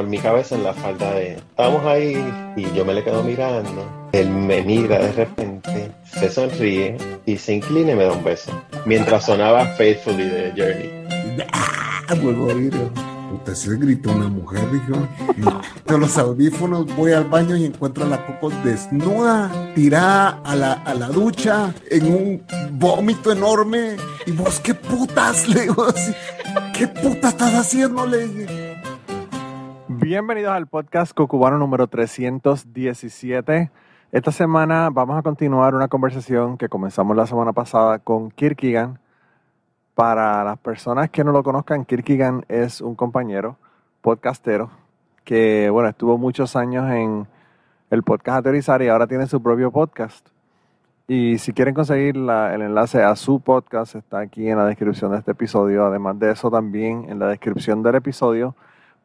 en mi cabeza en la falda de, estamos ahí y yo me le quedo mirando. Él me mira de repente, se sonríe y se inclina y me da un beso. Mientras sonaba Faithfully de Journey. ¡Ah! Vuelvo a oír. Se gritó una mujer, dijo. Con los audífonos voy al baño y encuentro a la Coco desnuda, tirada a la, a la ducha, en un vómito enorme. Y vos, ¿qué putas? Le digo así. ¿Qué putas estás haciendo? Le dije. Bienvenidos al podcast Cocubano número 317. Esta semana vamos a continuar una conversación que comenzamos la semana pasada con Kierkegaard. Para las personas que no lo conozcan, Kierkegaard es un compañero podcastero que, bueno, estuvo muchos años en el podcast Aterrizar y ahora tiene su propio podcast. Y si quieren conseguir el enlace a su podcast, está aquí en la descripción de este episodio. Además de eso, también en la descripción del episodio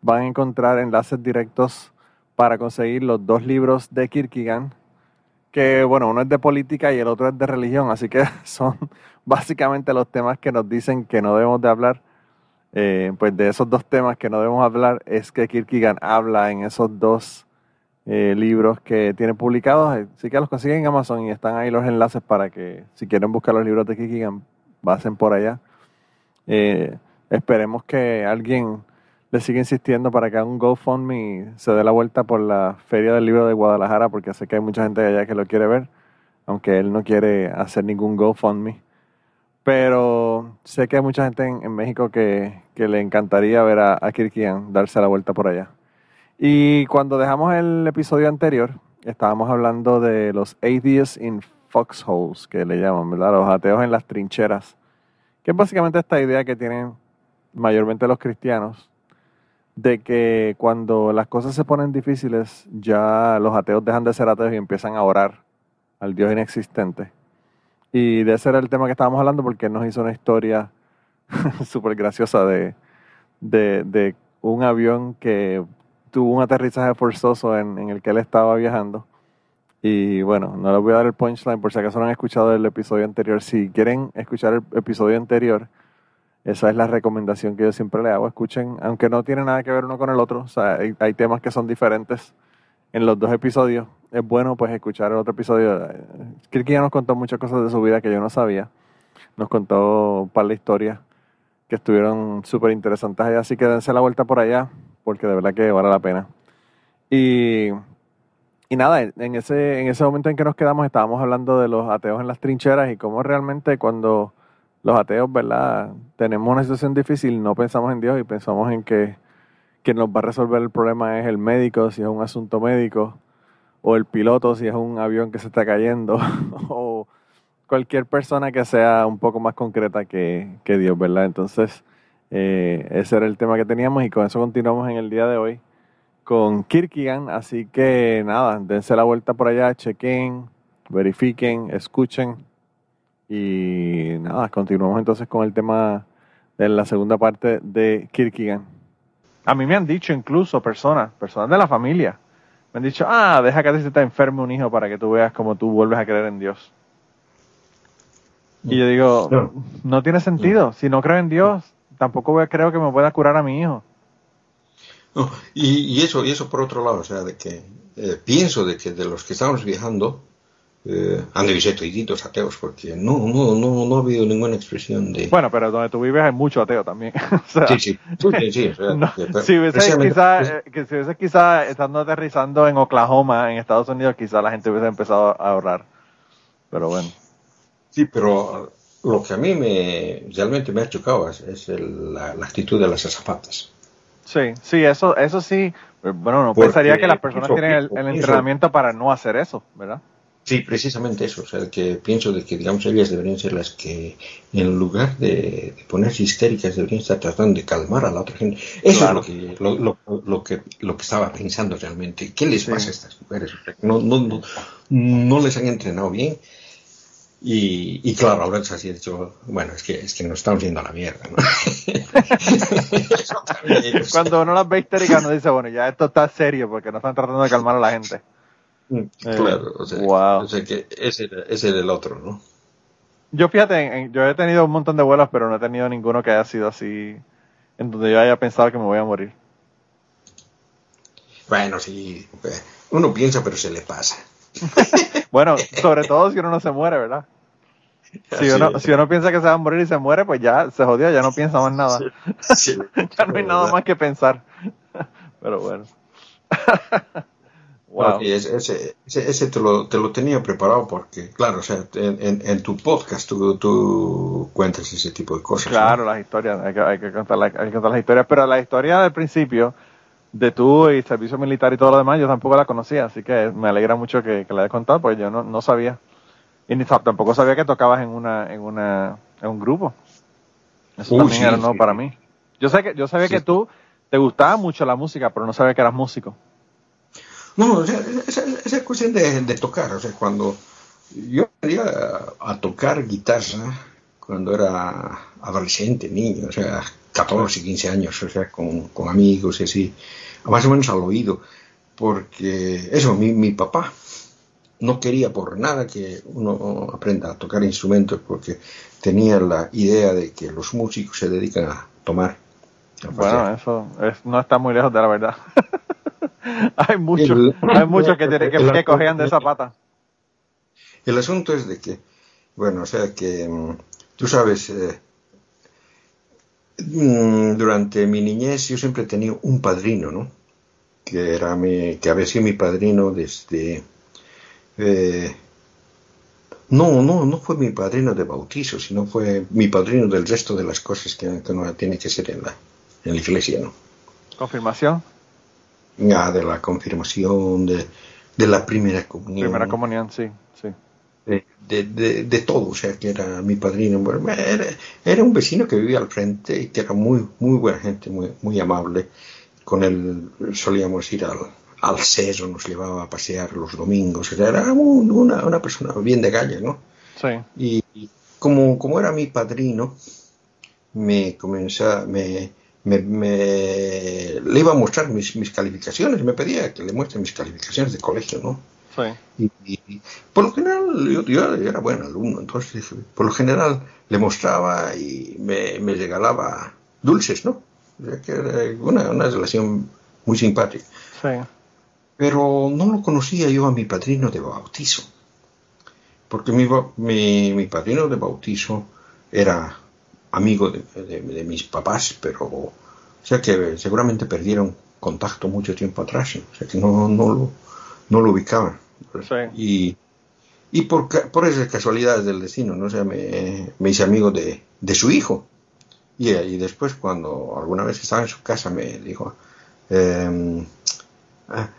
van a encontrar enlaces directos para conseguir los dos libros de Kierkegaard, que bueno, uno es de política y el otro es de religión, así que son básicamente los temas que nos dicen que no debemos de hablar. Eh, pues de esos dos temas que no debemos hablar es que Kierkegaard habla en esos dos eh, libros que tiene publicados, eh, así que los consiguen en Amazon y están ahí los enlaces para que si quieren buscar los libros de Kierkegaard, pasen por allá. Eh, esperemos que alguien le siga insistiendo para que un GoFundMe se dé la vuelta por la Feria del Libro de Guadalajara, porque sé que hay mucha gente allá que lo quiere ver, aunque él no quiere hacer ningún GoFundMe. Pero sé que hay mucha gente en, México que, le encantaría ver a, a Kierkegaard darse la vuelta por allá. Y cuando dejamos el episodio anterior, estábamos hablando de los atheists in foxholes, que le llaman, ¿verdad? Los ateos en las trincheras. Que es básicamente esta idea que tienen mayormente los cristianos, de que cuando las cosas se ponen difíciles, ya los ateos dejan de ser ateos y empiezan a orar al Dios inexistente. Y de ese era el tema que estábamos hablando porque él nos hizo una historia súper graciosa de, de, de un avión que tuvo un aterrizaje forzoso en, en el que él estaba viajando. Y bueno, no les voy a dar el punchline por si acaso no han escuchado el episodio anterior. Si quieren escuchar el episodio anterior, esa es la recomendación que yo siempre le hago. Escuchen, aunque no tiene nada que ver uno con el otro. O sea, hay, temas que son diferentes en los dos episodios. Es bueno pues escuchar el otro episodio. Kierkegaard nos contó muchas cosas de su vida que yo no sabía. Nos contó un par de historias que estuvieron súper interesantes allá. Así que dense la vuelta por allá porque de verdad que vale la pena. Y, y nada, en ese, en ese momento en que nos quedamos estábamos hablando de los ateos en las trincheras y cómo realmente cuando los ateos, ¿verdad? Tenemos una situación difícil, no pensamos en Dios y pensamos en que quien nos va a resolver el problema es el médico, si es un asunto médico, o el piloto, si es un avión que se está cayendo, o cualquier persona que sea un poco más concreta que, que Dios, ¿verdad? Entonces, eh, ese era el tema que teníamos y con eso continuamos en el día de hoy con Kierkegaard. Así que nada, dense la vuelta por allá, chequen, verifiquen, escuchen. Y nada, continuamos entonces con el tema de la segunda parte de Kierkegaard. A mí me han dicho incluso personas, personas de la familia, me han dicho, ah, deja que a ti se te enferme un hijo para que tú veas cómo tú vuelves a creer en Dios. Y yo digo, No. no tiene sentido. Si no creo en Dios, tampoco voy a- creo que me pueda curar a mi hijo. No, y, y eso, y eso por otro lado, o sea, de que eh, pienso de que de los que estamos viajando eh, han de ser toditos ateos, porque no, no, no, no ha habido ninguna expresión de... Bueno, pero donde tú vives hay mucho ateo también. O sea, sí, sí, sí, sí, o sea, no, que- pero si hubiese precisamente- quizá, eh, que si hubiese quizá estando aterrizando en Oklahoma, en Estados Unidos, quizá la gente hubiese empezado a ahorrar. Pero bueno. Sí, pero lo que a mí me realmente me ha chocado es, es el- la, la actitud de las azafatas. Sí, sí, eso, eso sí. eh, Bueno, no Porque pensaría que las personas eso- tienen el, el eso- entrenamiento para no hacer eso, ¿verdad? Sí, precisamente eso, o sea, que pienso de que, digamos, ellas deberían ser las que, en lugar de, de ponerse histéricas, deberían estar tratando de calmar a la otra gente. Eso Claro. es lo que, lo, lo, lo que, lo que estaba pensando realmente. ¿Qué les Sí. pasa a estas mujeres? No, no, no, no les han entrenado bien. Y, y claro, ahora es así, de hecho, bueno, es que, es que nos estamos yendo a la mierda, Cuando uno las ve histéricas, uno dice, bueno, ya esto está serio porque no están tratando de calmar a la gente. Claro, o sea, wow. o sea que ese era, ese era el otro, ¿no? Yo fíjate, en- yo he tenido un montón de vuelos, pero no he tenido ninguno que haya sido así en donde yo haya pensado que me voy a morir. Bueno, sí, uno piensa, pero se le pasa. bueno, sobre todo si uno no se muere, ¿verdad? Si uno, si uno piensa que se va a morir y se muere, pues ya se jodió, ya no piensa más nada. ya no hay nada más que pensar. Pero bueno. Wow. ese, ese, te, lo, te, lo, tenía preparado porque, claro, o sea, en, en, tu podcast tú, tú, cuentas ese tipo de cosas. Claro, las historias, hay que, hay, que contar hay que contar las historias, pero la historia del principio de tú y servicio militar y todo lo demás, yo tampoco la conocía, así que me alegra mucho que, que la hayas contado, porque yo no, no sabía. Y ni, tampoco sabía que tocabas en una, en una, en un grupo. Eso también era nuevo para mí. Yo sé que, yo sabía que tú te gustaba mucho la música, pero no sabía que eras músico. No, esa es cuestión de, de, tocar, o sea, cuando yo aprendí a, tocar guitarra cuando era adolescente, niño, o sea, 14, 15 años, o sea, con, con amigos y así más o menos al oído, porque eso, mi, mi papá no quería por nada que uno aprenda a tocar instrumentos porque tenía la idea de que los músicos se dedican a tomar. bueno, eso no está muy lejos de la verdad. hay muchos, hay muchos que, tienen, que, de esa pata. El asunto es de que, bueno, o sea que mm, tú sabes, eh, Mm, durante mi niñez yo siempre he tenido un padrino, ¿no? Que, era mi, que había sido mi padrino desde... Eh, no, no, no fue mi padrino de bautizo, sino fue mi padrino del resto de las cosas que, que uno tiene que ser en la, en la iglesia, ¿no? ¿Confirmación? Ya, de la confirmación, de, de la primera comunión. Primera comunión, sí, sí de, de, todo, o sea, que era mi padrino, era, era, un vecino que vivía al frente y que era muy, muy buena gente, muy, muy amable. Con él solíamos ir al, al CESO, nos llevaba a pasear los domingos, era una, una persona bien de calle, ¿no? Sí. Y como, como era mi padrino, me comenzó, me, me, le iba a mostrar mis, mis calificaciones, me pedía que le muestre mis calificaciones de colegio, ¿no? Y, por lo general yo, era buen alumno, entonces por lo general le mostraba y me, me regalaba dulces, ¿no? que era una, una relación muy simpática. Pero no lo conocía yo a mi padrino de bautizo, porque mi, mi, mi padrino de bautizo era amigo de, mis papás, pero o sea que seguramente perdieron contacto mucho tiempo atrás, o sea que no, no, lo, no lo ubicaban. Y, y por, por esas casualidades del destino, ¿no? O me, me hice amigo de, de su hijo. Y, y, después, cuando alguna vez estaba en su casa, me dijo, em, ah,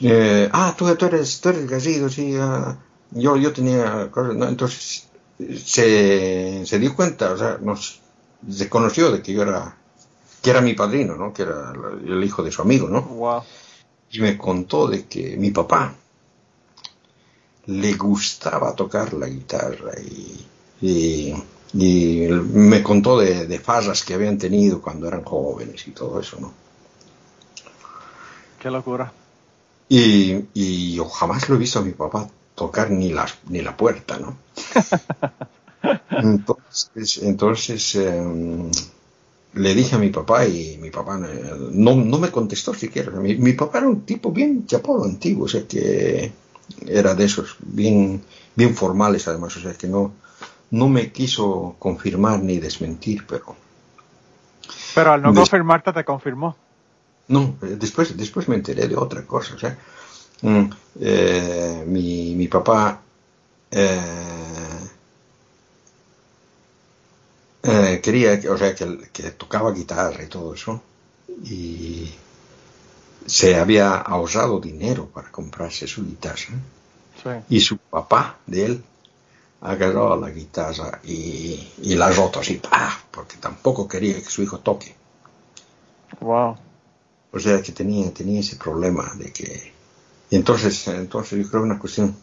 eh, ah, tú, tú, eres, tú eres sí, ah, yo, yo tenía. Entonces, se, se dio cuenta, o sea, nos, se conoció de que yo era, que era mi padrino, ¿no? Que era el hijo de su amigo, ¿no? Y me contó de que mi papá, le gustaba tocar la guitarra y, me contó de, de, farras que habían tenido cuando eran jóvenes y todo eso, ¿no? Qué locura. Y, yo jamás lo he visto a mi papá tocar ni la, ni la puerta, ¿no? entonces, entonces em, le dije a mi papá y mi papá no, no me contestó siquiera. Mi, mi papá era un tipo bien chapado antiguo, o sea que era de esos, bien, bien formales además, o sea que no, no me quiso confirmar ni desmentir, pero... Pero al no confirmarte te confirmó. No, eh, después, después me enteré de otra cosa, o sea, mm, eh, mi, mi, papá eh, quería, o sea, que, que tocaba guitarra y todo eso, y se había ahorrado dinero para comprarse su guitarra. Y su papá de él agarró la guitarra y, y la roto así, porque tampoco quería que su hijo toque. Wow. O sea que tenía, tenía ese problema de que... Y entonces, entonces yo creo que una cuestión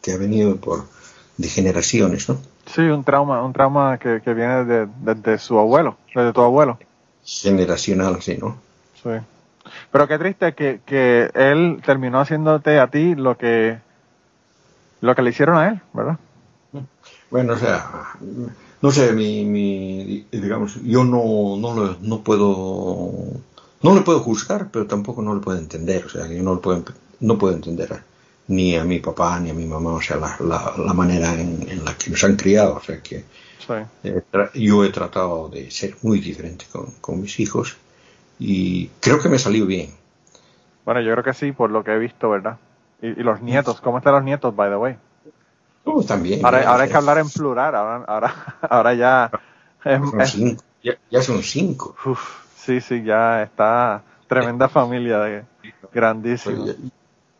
que ha venido por de generaciones, ¿no? Sí, un trauma, un trauma que, que viene de, de, su abuelo, de tu abuelo. Generacional, sí, ¿no? Sí. Pero qué triste que, que él terminó haciéndote a ti lo que, lo que le hicieron a él, ¿verdad? Bueno, o sea, no sé, mi, mi, digamos, yo no, no, lo- no puedo, no le puedo juzgar, pero tampoco no le puedo entender, o sea, yo no le puedo, no puedo entender ni a mi papá ni a mi mamá, o sea, la, la, la manera en, en la que nos han criado, o sea, que Sí. eh, yo he tratado de ser muy diferente con, con mis hijos y creo que me salió bien. Bueno, yo creo que sí, por lo que he visto, ¿verdad? Y, y los nietos, ¿cómo están los nietos, by the way? Oh, también. Ahora, ya, ahora hay que hablar en plural, ahora, ahora, ahora ya... es- son cinco, ya, ya son cinco. uf, sí, sí, ya está tremenda familia, de, grandísimo.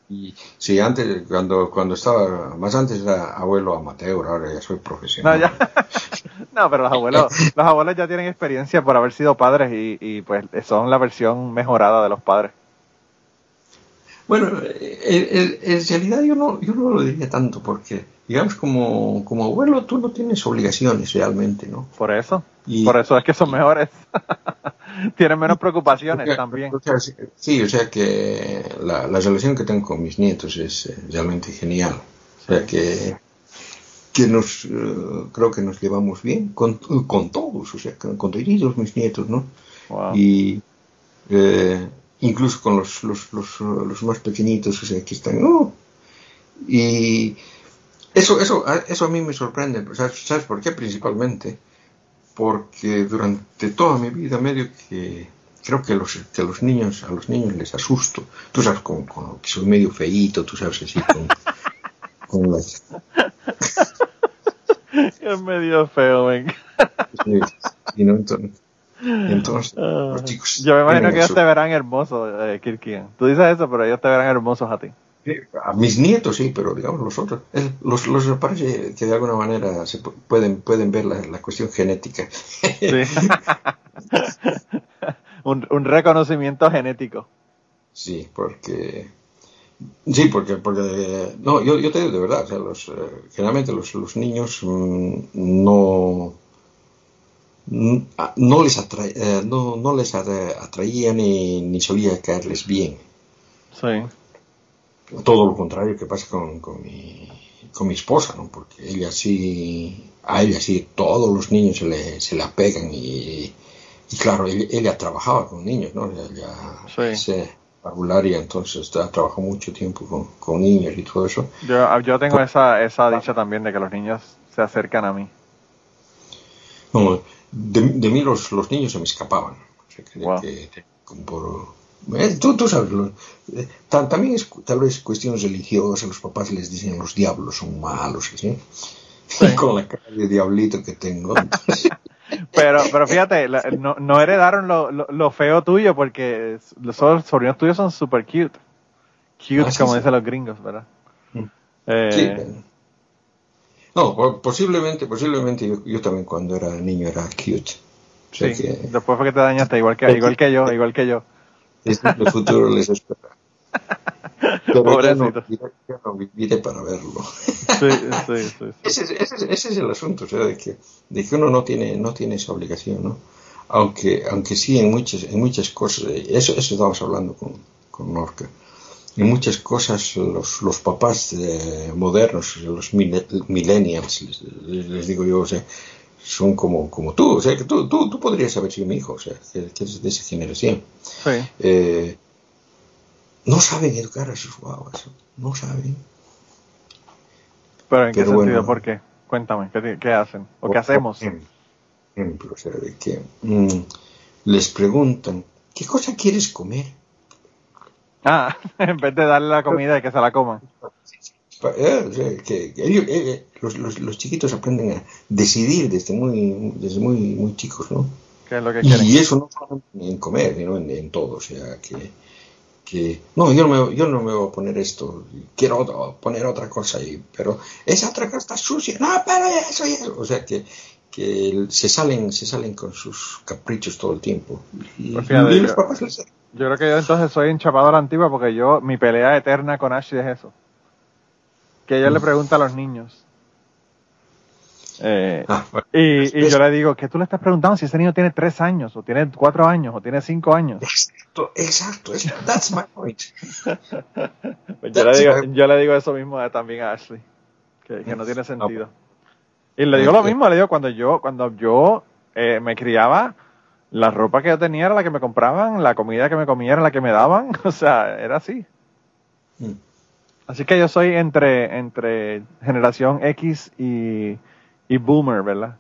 Y, sí, antes, cuando, cuando estaba, más antes era abuelo amateur, ahora ya soy No, profesional. ya. no, pero los abuelos, los abuelos ya tienen experiencia por haber sido padres y, y pues son la versión mejorada de los padres. Bueno, en realidad yo no, yo no lo diría tanto porque, digamos, como, como abuelo tú no tienes obligaciones realmente, ¿no? Por eso. Y- Por eso es que son mejores. tienen menos preocupaciones también. o sea, sí- o sea que la, la relación que tengo con mis nietos es eh, realmente genial. O sea que, que nos, eh, creo que nos llevamos bien con, con todos, o sea, con, con todos mis nietos, ¿no? Wow. Y eh, incluso con los, los, los, los más pequeñitos, o sea, que están, ¡oh! Y eso, eso, a- eso a mí me sorprende, ¿sabes, ¿sabes por qué? Principalmente porque durante toda mi vida medio que creo que los, que los niños, a los niños les asusto. Tú sabes, con, con que soy medio feíto, tú sabes, así, con, con las... Es medio feo, ven. y no, entonces, entonces Ah, los chicos... Yo me imagino que ellos te verán hermosos, eh, Kirkian. Tú dices eso, pero ellos te verán hermosos a ti. A mis nietos sí, pero digamos los otros, los, los parece que de alguna manera se pu- pueden, pueden ver la, la cuestión genética. Sí. un, un reconocimiento genético. Sí, porque sí, porque porque no, yo, yo te digo de verdad, o sea, los, eh, generalmente los, los niños mm, no mm, ah, no les atra- eh, no, no les atra- atraía ni, ni solía caerles bien. Sí. Todo lo contrario que pasa con, con mi, con mi esposa, ¿no? Porque ella sí, a ella sí, todos los niños se le, se le apegan y, y claro, ella, ella trabajaba con niños, ¿no? Ella Sí. es eh, parvularia, entonces ha trabajado mucho tiempo con, con niños y todo eso. Yo, yo tengo esa, esa dicha también de que los niños se acercan a mí. No, de, de mí los, los niños se me escapaban. O sea, que- Wow. por- eh, tú, tú sabes, lo- eh, ta- también es tal vez cuestiones religiosas, los papás les dicen los diablos son malos, ¿sí? Sí. con la cara de diablito que tengo. Pero, pero fíjate, la- no, no heredaron lo, lo, lo feo tuyo porque los los sobrinos tuyos son super cute. Cute, Ah, sí, como sí. dicen los gringos, ¿verdad? Mm. Eh, Sí, pero- no, po- posiblemente, posiblemente yo, yo también cuando era niño era cute. O sea sí. que Después fue que te dañaste, igual que, igual que yo, igual que yo. Este es futuro les espera. Pero ya no, ya no viviré para verlo. Sí, sí, sí. Ese, es- ese, es- ese es el asunto, o sea, de que, de que uno no tiene, no tiene esa obligación, ¿no? Aunque, aunque sí en muchas, en muchas cosas, eh, eso, eso estábamos hablando con, con Norca, en muchas cosas los, los papás eh, modernos, los mille- millennials, les, les digo yo, o sea, son como, como tú, o sea, que tú, tú, tú podrías haber sido mi hijo, o sea, que, que eres de esa generación. Sí. Eh, no saben educar a sus guaguas, no saben. Pero ¿en qué sentido? ¿Por qué? Cuéntame, ¿qué, qué hacen? ¿O qué hacemos? Ejemplo, o sea, de que mm, les preguntan, ¿qué cosa quieres comer? Ah, en vez de darle la comida y que se la sea, que, que ellos, eh, eh, los, los, los chiquitos aprenden a decidir desde muy, desde muy, muy chicos, ¿no? ¿Qué es lo que quieren? Y eso no solamente en comer, sino en, en todo, o sea, que, que no, yo no, me, yo no me voy a poner esto, quiero otro- poner otra cosa ahí, pero esa otra cosa está sucia, no, pero eso y eso, o sea, que, que se salen, se salen con sus caprichos todo el tiempo. Y, Pues fíjate, y los yo- les- Yo creo que yo entonces soy enchapado a la antigua porque yo, mi pelea eterna con Ashley es eso. Que ella le pregunta a los niños. Eh, Ah, bueno. y, y yo le digo, ¿qué tú le estás preguntando si ese niño tiene tres años, o tiene cuatro años, o tiene cinco años? Exacto, exacto, es- that's my point. Pues yo, le digo, yo le digo eso mismo a- también a Ashley, que, que no tiene sentido. Y le digo lo mismo, le digo, cuando yo, cuando yo eh, me criaba, la ropa que yo tenía era la que me compraban, la comida que me comía era la que me daban, o sea, era así. Mm. Así que yo soy entre, entre generación X y, y boomer, ¿verdad?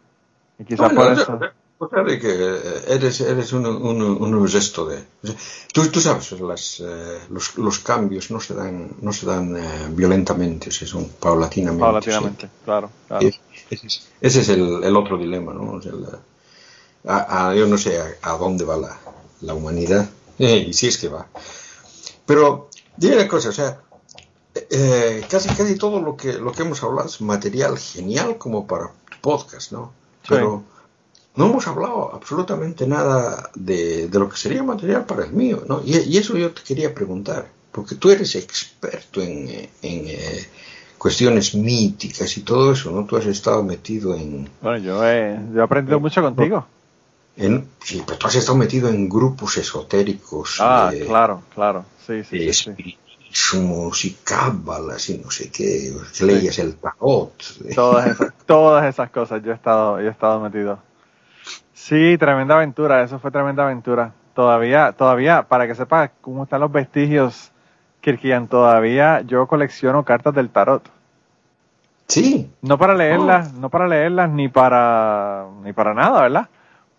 Y quizás Bueno, por eso. o sea, de que eres, eres un, un, un gesto de... tú, tú sabes, las, eh, los, los cambios no se dan, no se dan eh, violentamente, o sea, son paulatinamente. Paulatinamente, claro, claro. sí. Ese es, ese es el, el otro dilema, ¿no? O sea, la- a- a- yo no sé a, a dónde va la, la humanidad, eh, y si es que va. Pero, dime una cosa, o sea, eh, casi, casi todo lo que, lo que hemos hablado es material genial como para tu podcast, ¿no? Sí. Pero no hemos hablado absolutamente nada de, de lo que sería material para el mío, ¿no? Y, y eso yo te quería preguntar, porque tú eres experto en, eh, en eh, cuestiones míticas y todo eso, ¿no? Tú has estado metido en, Bueno, yo he, yo he aprendido mucho contigo. en sí, pero tú has estado metido en grupos esotéricos Ah, de, claro, claro. Sí, sí, de sí, sí. Espiritismos y cábalas y no sé qué, leías el tarot. Todas esas, todas esas cosas yo he estado, yo he estado metido. Sí, tremenda aventura, eso fue tremenda aventura. Todavía, todavía, para que sepas cómo están los vestigios, Kirkian, todavía yo colecciono cartas del tarot. Sí, No para leerlas, no para leerlas ni para ni para nada, ¿verdad?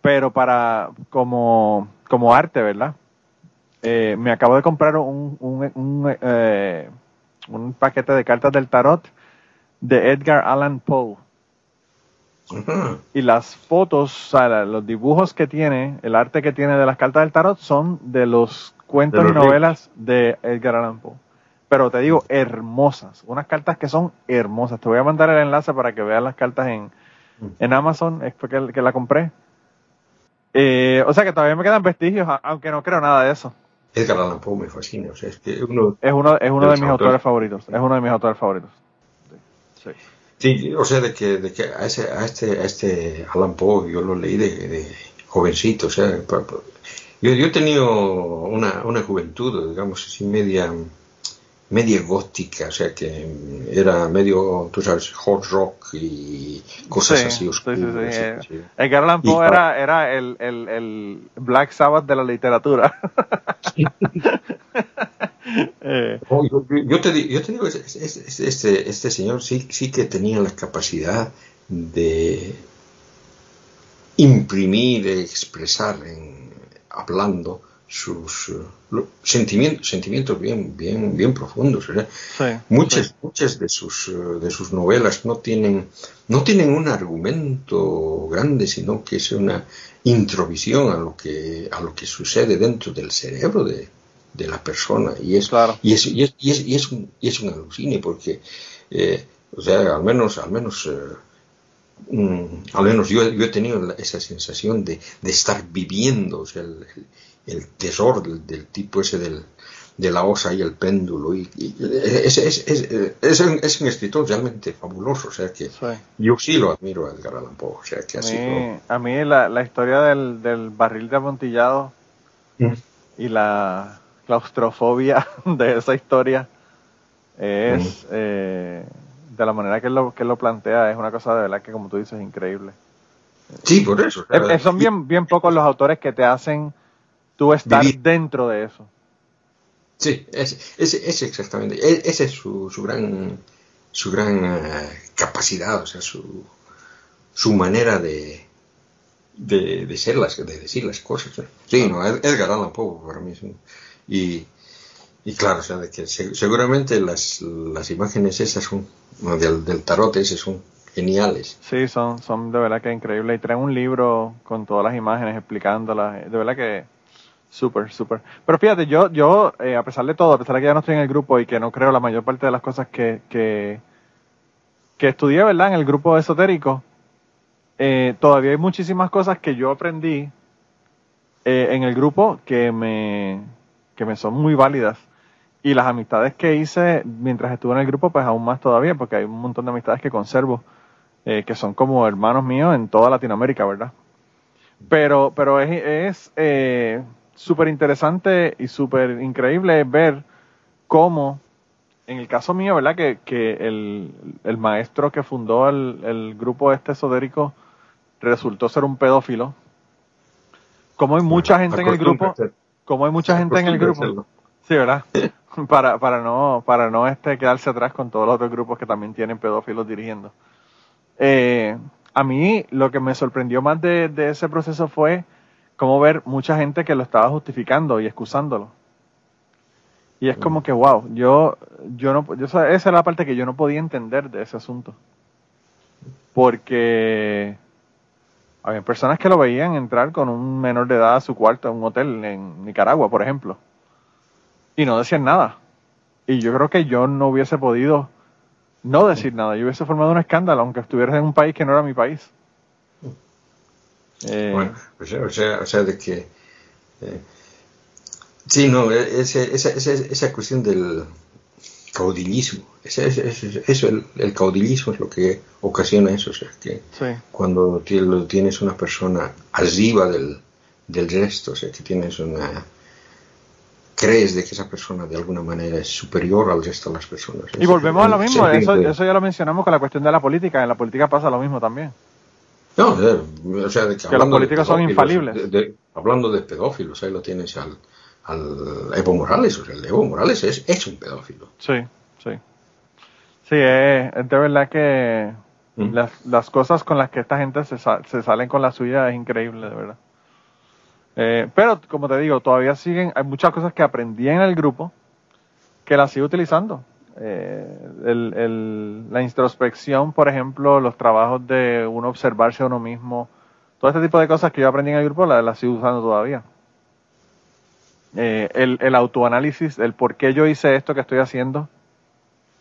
Pero para como como arte, ¿verdad? Eh, me acabo de comprar un un, un, eh, un paquete de cartas del tarot de Edgar Allan Poe y las fotos, o sea, los dibujos que tiene, el arte que tiene de las cartas del tarot son de los cuentos De y novelas de Edgar Allan Poe. Pero te digo, hermosas, unas cartas que son hermosas. Te voy a mandar el enlace para que veas las cartas en, en Amazon, es fue que, que la compré. Eh, o sea que todavía me quedan vestigios, aunque no creo nada de eso. Edgar Allan Poe me fascina, o sea, es que uno, Es uno, es uno De de mis autores. autores favoritos. Es uno de mis autores favoritos. Sí. sí. o sea, de que, de que a, ese, a este, a este Allan Poe yo lo leí de, de jovencito, o sea, yo, yo he tenido una, una juventud, digamos así, media, media gótica, o sea, que era medio, tú sabes, hot rock y cosas Sí, así sí, oscuras. sí, sí, sí, eh, sí. Edgar Allan Y Poe era, era el, el, el Black Sabbath de la literatura. Eh, Oh, yo, te, di- yo te digo, es- es- es- este, este señor sí, sí que tenía la capacidad de imprimir, de expresar, en, hablando sus eh, lo- sentimientos, sentimientos bien, bien, bien profundos. ¿verdad? sí, Muchas, sí. muchas de sus, eh, de sus novelas no tienen, no tienen un argumento grande, sino que es una introvisión a lo que, a lo que sucede dentro del cerebro de, de la persona. Y es, Claro. y es, y es, y es, y es un, y es un alucine porque, eh, o sea, al menos, al menos, eh, mm, al menos yo, yo he tenido esa sensación de, de estar viviendo, o sea, el, el- el terror del, del tipo ese del, de la osa y el péndulo. Y, y es, es, es, es un, es un escritor realmente fabuloso, o sea que sí. yo sí lo admiro a Edgar Allan Poe, o sea que A así mí, a mí la, la historia del, del barril de amontillado Mm. y la claustrofobia de esa historia es Mm. eh, de la manera que él lo, que él lo plantea es una cosa de verdad que como tú dices increíble Sí, por eso. son bien bien pocos los autores que te hacen tú estar Vivir. dentro de eso Sí, es, es, es exactamente. e- Esa es su, su gran, su gran eh, capacidad, o sea, su, su manera de, de, de ser las, de decir las cosas. ¿no? Sí, no, Ed- Edgar Allan Poe para mí es un- y, y claro, o sea, de que se- seguramente las, las imágenes esas son, no, del, del tarot ese son geniales. Sí, son, son de verdad que increíbles. Y traen un libro con todas las imágenes explicándolas. De verdad que súper, súper. Pero fíjate, yo, yo eh, a pesar de todo, a pesar de que ya no estoy en el grupo y que no creo la mayor parte de las cosas que, que, que estudié, ¿verdad? En el grupo esotérico, eh, todavía hay muchísimas cosas que yo aprendí eh, en el grupo que me, que me son muy válidas. Y las amistades que hice mientras estuve en el grupo, pues aún más todavía, porque hay un montón de amistades que conservo que son como hermanos míos en toda Latinoamérica, ¿verdad? Pero, pero es, súper interesante y súper increíble ver cómo en el caso mío, ¿verdad? Que, que el, el maestro que fundó el, el grupo este esotérico resultó ser un pedófilo. Como hay mucha gente en el grupo, como hay mucha gente en el grupo, sí, ¿verdad? para, para no, para no este quedarse atrás con todos los otros grupos que también tienen pedófilos dirigiendo. Eh, a mí lo que me sorprendió más de, de ese proceso fue como ver mucha gente que lo estaba justificando y excusándolo. Y es como que, wow, yo, yo no, yo, esa es la parte que yo no podía entender de ese asunto. Porque había personas que lo veían entrar con un menor de edad a su cuarto en un hotel en Nicaragua, por ejemplo. Y no decían nada. Y yo creo que yo no hubiese podido no decir nada. Yo hubiese formado un escándalo, aunque estuviera en un país que no era mi país. Eh, bueno, o sea, o sea, o sea de que... Eh, sí, no, e, ese, esa, esa, esa cuestión del caudillismo, ese, ese, eso, el, el, caudillismo es lo que ocasiona eso, o sea, que sí. cuando tienes una persona arriba del, del resto, o sea, que tienes una crees de que esa persona de alguna manera es superior al resto de las personas. Y volvemos a lo mismo, eso, eso ya lo mencionamos con la cuestión de la política, en la política pasa lo mismo también. No, o sea, de que, que los políticos son infalibles. De, de, hablando de pedófilos, ahí lo tienes al, al Evo Morales, o sea, el Evo Morales es, es un pedófilo. Sí, sí. Sí, es, es de verdad que ¿Mm? las, las cosas con las que esta gente se, se salen con la suya es increíble, de verdad. Eh, pero, como te digo, todavía siguen, hay muchas cosas que aprendí en el grupo que las sigo utilizando. Eh, el, la introspección, por ejemplo, los trabajos de uno observarse a uno mismo, todo este tipo de cosas que yo aprendí en el grupo las, las sigo usando todavía. Eh, el, el autoanálisis, el por qué yo hice esto que estoy haciendo,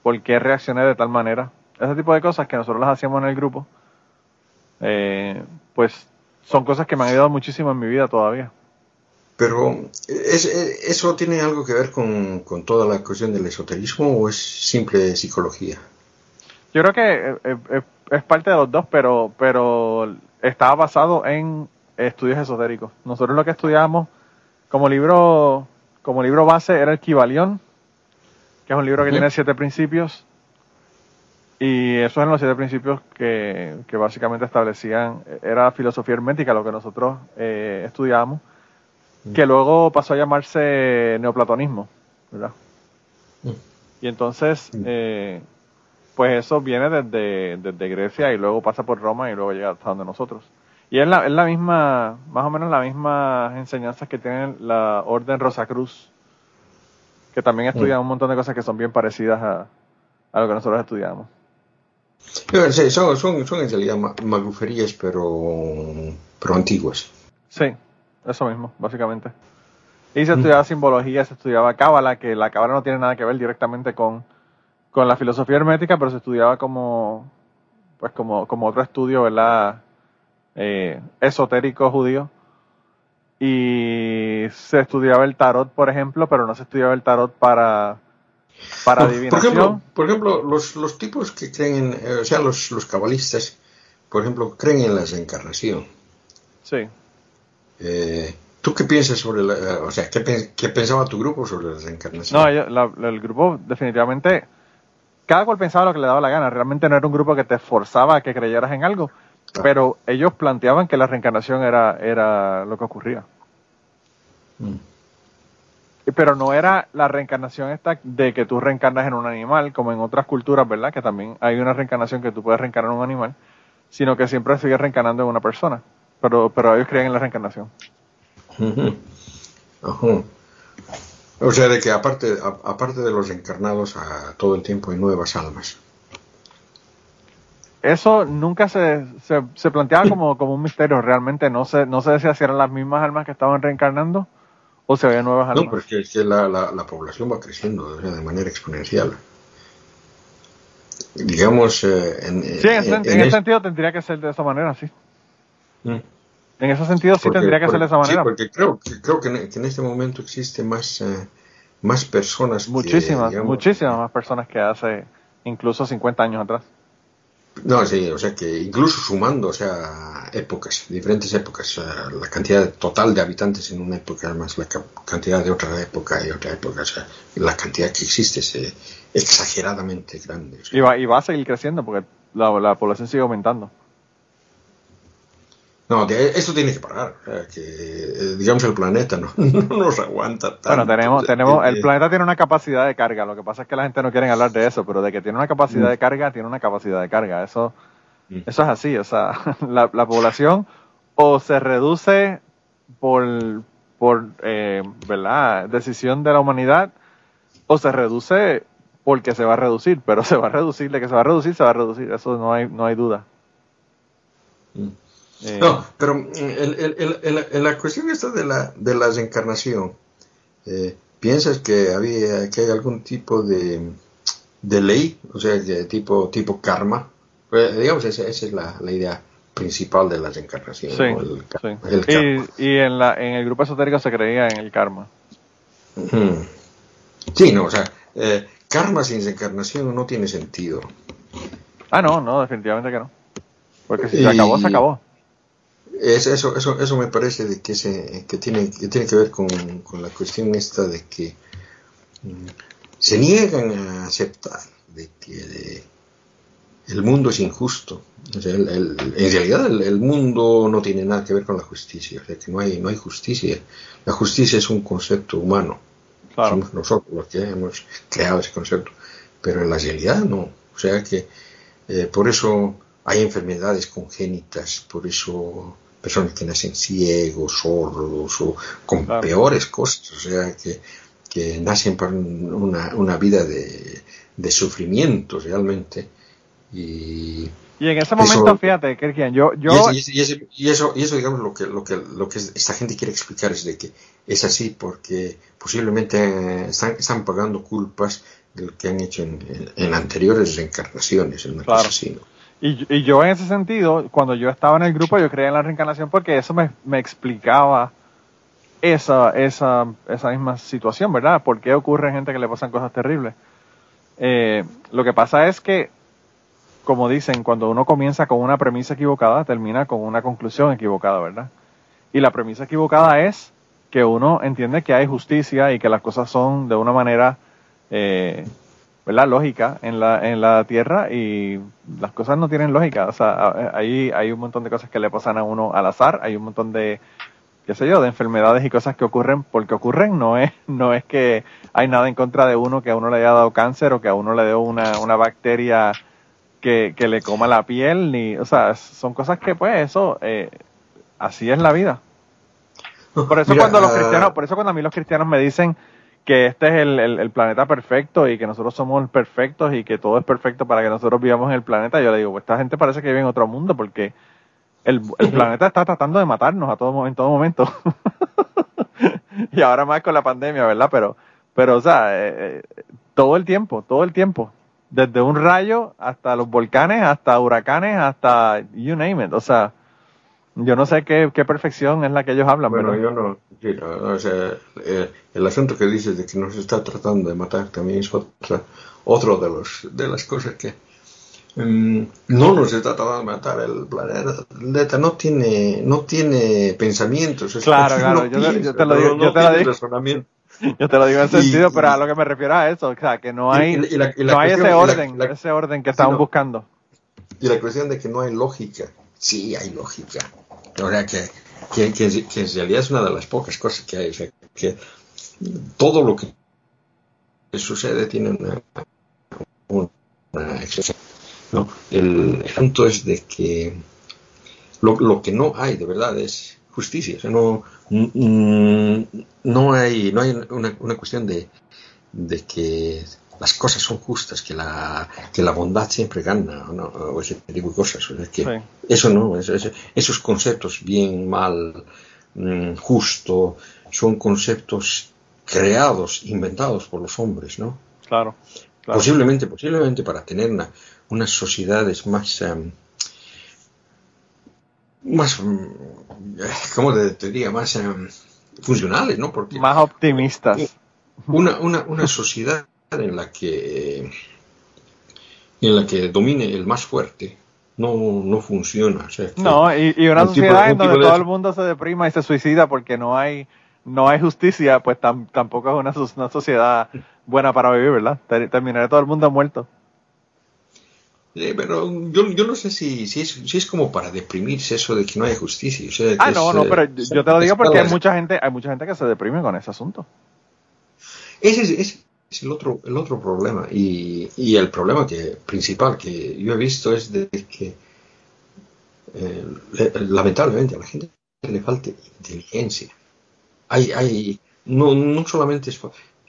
por qué reaccioné de tal manera, ese tipo de cosas que nosotros las hacíamos en el grupo, eh, pues son cosas que me han ayudado muchísimo en mi vida todavía. Pero, ¿es, ¿eso tiene algo que ver con, con, toda la cuestión del esoterismo o es simple psicología? Yo creo que es, es parte de los dos, pero, pero estaba basado en estudios esotéricos. Nosotros lo que estudiamos como libro, como libro base era el Kibalión, que es un libro que uh -huh. tiene siete principios. Y esos eran los siete principios que, que básicamente establecían, era filosofía hermética lo que nosotros eh, estudiábamos, que luego pasó a llamarse neoplatonismo, ¿verdad? Y entonces, eh, pues eso viene desde, desde Grecia y luego pasa por Roma y luego llega hasta donde nosotros. Y es la, es la misma, más o menos la misma enseñanzas que tiene la Orden Rosacruz, que también estudian un montón de cosas que son bien parecidas a, a lo que nosotros estudiamos. Sí, son, son, son en realidad magruferías, pero, pero antiguas. Sí, eso mismo, básicamente. Y se estudiaba mm. simbología, se estudiaba cábala, que la cábala no tiene nada que ver directamente con, con la filosofía hermética, pero se estudiaba como, pues como, como otro estudio, ¿verdad? Eh, esotérico judío. Y se estudiaba el tarot, por ejemplo, pero no se estudiaba el tarot para, para adivinación. Por ejemplo, por ejemplo los, los tipos que creen en, eh, o sea, los, los cabalistas, por ejemplo, creen en la reencarnación. Sí. Eh, ¿Tú qué piensas sobre la, o sea, qué, qué, pensaba tu grupo sobre la reencarnación? No, yo, la, el grupo definitivamente, cada cual pensaba lo que le daba la gana, realmente no era un grupo que te forzaba a que creyeras en algo, ah. pero ellos planteaban que la reencarnación era, era lo que ocurría. Mm. Pero no era la reencarnación esta de que tú reencarnas en un animal, como en otras culturas, ¿verdad? Que también hay una reencarnación que tú puedes reencarnar en un animal, sino que siempre sigues reencarnando en una persona. Pero, pero ellos creen en la reencarnación. Uh -huh. Uh -huh. O sea, de que aparte, a, aparte de los reencarnados, a, todo el tiempo hay nuevas almas. Eso nunca se, se, se planteaba como, como un misterio, realmente no se, no se decía si eran las mismas almas que estaban reencarnando o se había nuevas almas. No, porque es que la, la, la población va creciendo de manera exponencial. Digamos, eh, en, sí, en, en, en ese es... sentido tendría que ser de esa manera, sí. En ese sentido sí porque, tendría que ser de esa manera. Sí, porque creo, que, creo que, en, que en este momento existe más, uh, más personas. Muchísimas, que, digamos, muchísimas más personas que hace incluso 50 años atrás. No, sí, o sea que incluso sumando, o sea, épocas, diferentes épocas, la cantidad total de habitantes en una época más la cantidad de otra época y otra época, o sea, la cantidad que existe es eh, exageradamente grande. y, va, y va a seguir creciendo porque la, la población sigue aumentando. No, esto tiene que parar. que, eh, digamos, el planeta no, nos aguanta tanto. Bueno, tenemos, tenemos, el planeta tiene una capacidad de carga. Lo que pasa es que la gente no quiere hablar de eso, pero de que tiene una capacidad de mm. carga, tiene una capacidad de carga. Eso, mm. eso es así. O sea, la, población o se reduce por, por eh, ¿verdad? decisión de la humanidad o se reduce porque se va a reducir, pero se va a reducir, de que se va a reducir, se va a reducir. Eso no hay, no hay duda. Mm. Eh, no, pero mm, en la cuestión esta de la, de la reencarnación, eh, ¿piensas que había que hay algún tipo de, de ley, o sea, de tipo, tipo karma? Pues, digamos, esa, esa es la, la, idea principal de la reencarnación. Sí, Y, en, la, en el grupo esotérico se creía en el karma. Sí, no, o sea, eh, karma sin reencarnación no tiene sentido. Ah, no, no, definitivamente que no. Porque si se acabó, se acabó. Es, eso, eso, eso me parece de que, se, que, tiene, que tiene que ver con, la cuestión esta de que mm, se niegan a aceptar de que el mundo es injusto. en realidad el, mundo no tiene nada que ver con la justicia, o sea que no hay, no hay justicia. La justicia es un concepto humano. Somos nosotros los que hemos creado ese concepto. Pero en la realidad no. O sea que eh, por eso hay enfermedades congénitas, por eso personas que nacen ciegos, sordos o con peores cosas, o sea, que, que nacen para una, una vida de, de, sufrimiento realmente. Y, y en ese momento, fíjate, Kirkian, yo... yo... Y, eso, y, eso, y, eso, digamos, lo que, lo, que, lo que esta gente quiere explicar es de que es así porque posiblemente están, están pagando culpas de lo que han hecho en, en, anteriores reencarnaciones, en una cosa así, ¿no? Y, yo en ese sentido, cuando yo estaba en el grupo, yo creía en la reencarnación porque eso me, explicaba esa, esa, esa misma situación, ¿verdad? ¿Por qué ocurre gente que le pasan cosas terribles? Eh, lo que pasa es que, como dicen, cuando uno comienza con una premisa equivocada, termina con una conclusión equivocada, ¿verdad? Y la premisa equivocada es que uno entiende que hay justicia y que las cosas son de una manera eh, ¿verdad? lógica en la, en la Tierra y las cosas no tienen lógica. O sea, ahí hay un montón de cosas que le pasan a uno al azar, hay un montón de, qué sé yo, de enfermedades y cosas que ocurren porque ocurren. No es, no es que hay nada en contra de uno que a uno le haya dado cáncer o que a uno le dé una, una bacteria que, que le coma la piel, ni, o sea, son cosas que pues eso, eh, así es la vida. Por eso cuando los ah, cristianos, por eso cuando a mí los cristianos me dicen, que este es el, el, planeta perfecto y que nosotros somos perfectos y que todo es perfecto para que nosotros vivamos en el planeta, yo le digo, pues esta gente parece que vive en otro mundo porque el, el planeta está tratando de matarnos a todo, en todo momento. y ahora más con la pandemia, ¿verdad? Pero, pero o sea, eh, eh, todo el tiempo, todo el tiempo. Desde un rayo hasta los volcanes, hasta huracanes, hasta you name it. O sea, yo no sé qué, qué perfección es la que ellos hablan. Bueno, yo no, o sea, eh, el asunto que dices de que nos está tratando de matar también es otra, otro de, los, de las cosas que mm, no nos está tratando de matar. El planeta no tiene, no tiene pensamientos. claro, claro, yo, te lo digo, yo te lo digo. Yo te lo digo en sentido, pero a lo que me refiero a eso, o sea, que no hay, no hay ese orden, ese orden que estamos buscando. Y la cuestión de que no hay lógica, sí hay lógica. O sea, que, que, que, en realidad es una de las pocas cosas que hay. Que todo lo que sucede tiene una, una excepción. ¿no? El punto es de que lo, lo, que no hay de verdad es justicia. No, no hay, no hay una, una cuestión de, de que las cosas son justas, que la, que la bondad siempre gana, o ese tipo de cosas. que Eso no, esos conceptos bien, mal, mm, justo, son conceptos creados, inventados por los hombres, ¿no? Claro. Posiblemente, posiblemente para tener una, unas sociedades más, em, más, mm, ¿cómo te, diría? Más em, funcionales, ¿no? Porque más optimistas. Una, una, una sociedad en la que en la que domine el más fuerte no, no funciona. O sea, que No, y, y una un tipo- sociedad un en donde tipo de- todo el mundo se deprima y se suicida porque no hay no hay justicia, pues tam- tampoco es una, una sociedad buena para vivir, ¿verdad? Ter- Terminaría todo el mundo muerto. Eh, pero yo, yo no sé si, si, es, si es como para deprimirse eso de que no hay justicia. o sea, que Ah, no, es, no, eh, pero yo yo te lo digo porque hay mucha gente, hay mucha gente que se deprime con ese asunto. Ese es, es el otro, el otro problema. Y, y el problema que, principal que yo he visto es de que eh, le- lamentablemente a la gente le falta inteligencia. Hay, hay, no, no solamente es...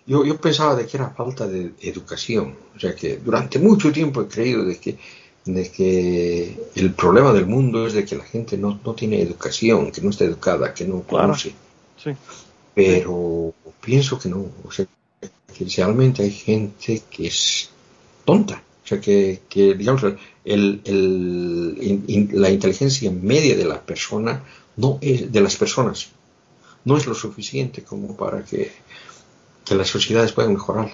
Yo, yo pensaba de que era falta de educación. O sea que durante mucho tiempo he creído de que, de que el problema del mundo es de que la gente no, no tiene educación, que no está educada, que no Claro. conoce Sí. pero pienso que no, o sea, que realmente hay gente que es tonta, o sea, que, que digamos, el, el- in- in- la inteligencia media de la persona, no es, de las personas, no es lo suficiente como para que, que las sociedades puedan mejorar,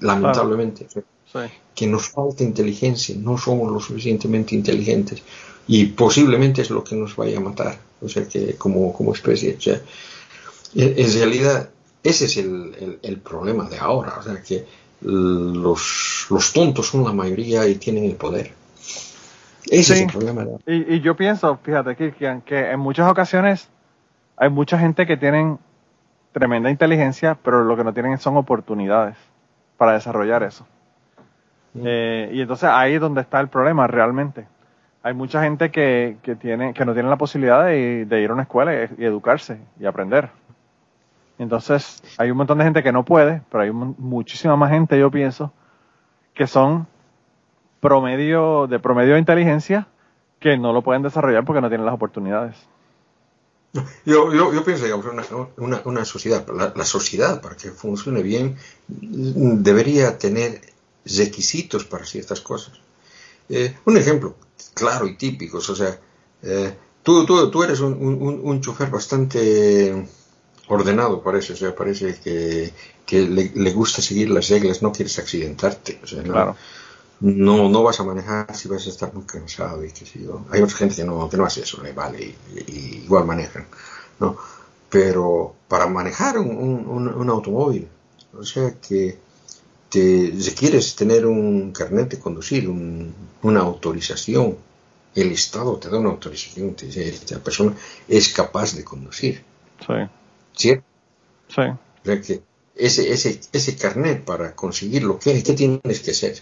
lamentablemente, Sí. que nos falta inteligencia, no somos lo suficientemente inteligentes y posiblemente es lo que nos vaya a matar, o sea que como, como especie, o sea, en, en realidad ese es el, el- el problema de ahora, o sea que los, los tontos son la mayoría y tienen el poder. Ese Sí. es el problema de ahora. Y, y yo pienso, fíjate, Kirkian, que en muchas ocasiones hay mucha gente que tienen tremenda inteligencia, pero lo que no tienen son oportunidades para desarrollar eso. Mm. Eh, y entonces ahí es donde está el problema realmente. Hay mucha gente que, que, tiene, que no tiene la posibilidad de, de ir a una escuela y, y educarse y aprender. Entonces hay un montón de gente que no puede, pero hay muchísima más gente, yo pienso, que son promedio de promedio de inteligencia que no lo pueden desarrollar porque no tienen las oportunidades. Yo, yo, yo pienso, digamos, una, una, sociedad, la, sociedad para que funcione bien debería tener requisitos para ciertas cosas. Eh, un ejemplo claro y típico, o sea, eh, tú, tú, tú eres un, un, un chofer bastante ordenado, parece, o sea, parece que, que le, le gusta seguir las reglas, no quieres accidentarte, o sea, no, Claro. no, no vas a manejar si vas a estar muy cansado y qué sé yo. Hay otra gente que no, que no hace eso, le vale, y, y igual manejan, ¿no? Pero para manejar un, un, automóvil, o sea que te requieres tener un carnet de conducir, un- una autorización. El Estado te da una autorización, te dice, esta persona es capaz de conducir, Sí, ¿cierto? sí. O sea que ese, ese, ese carnet para conseguirlo, ¿qué, qué tienes que hacer?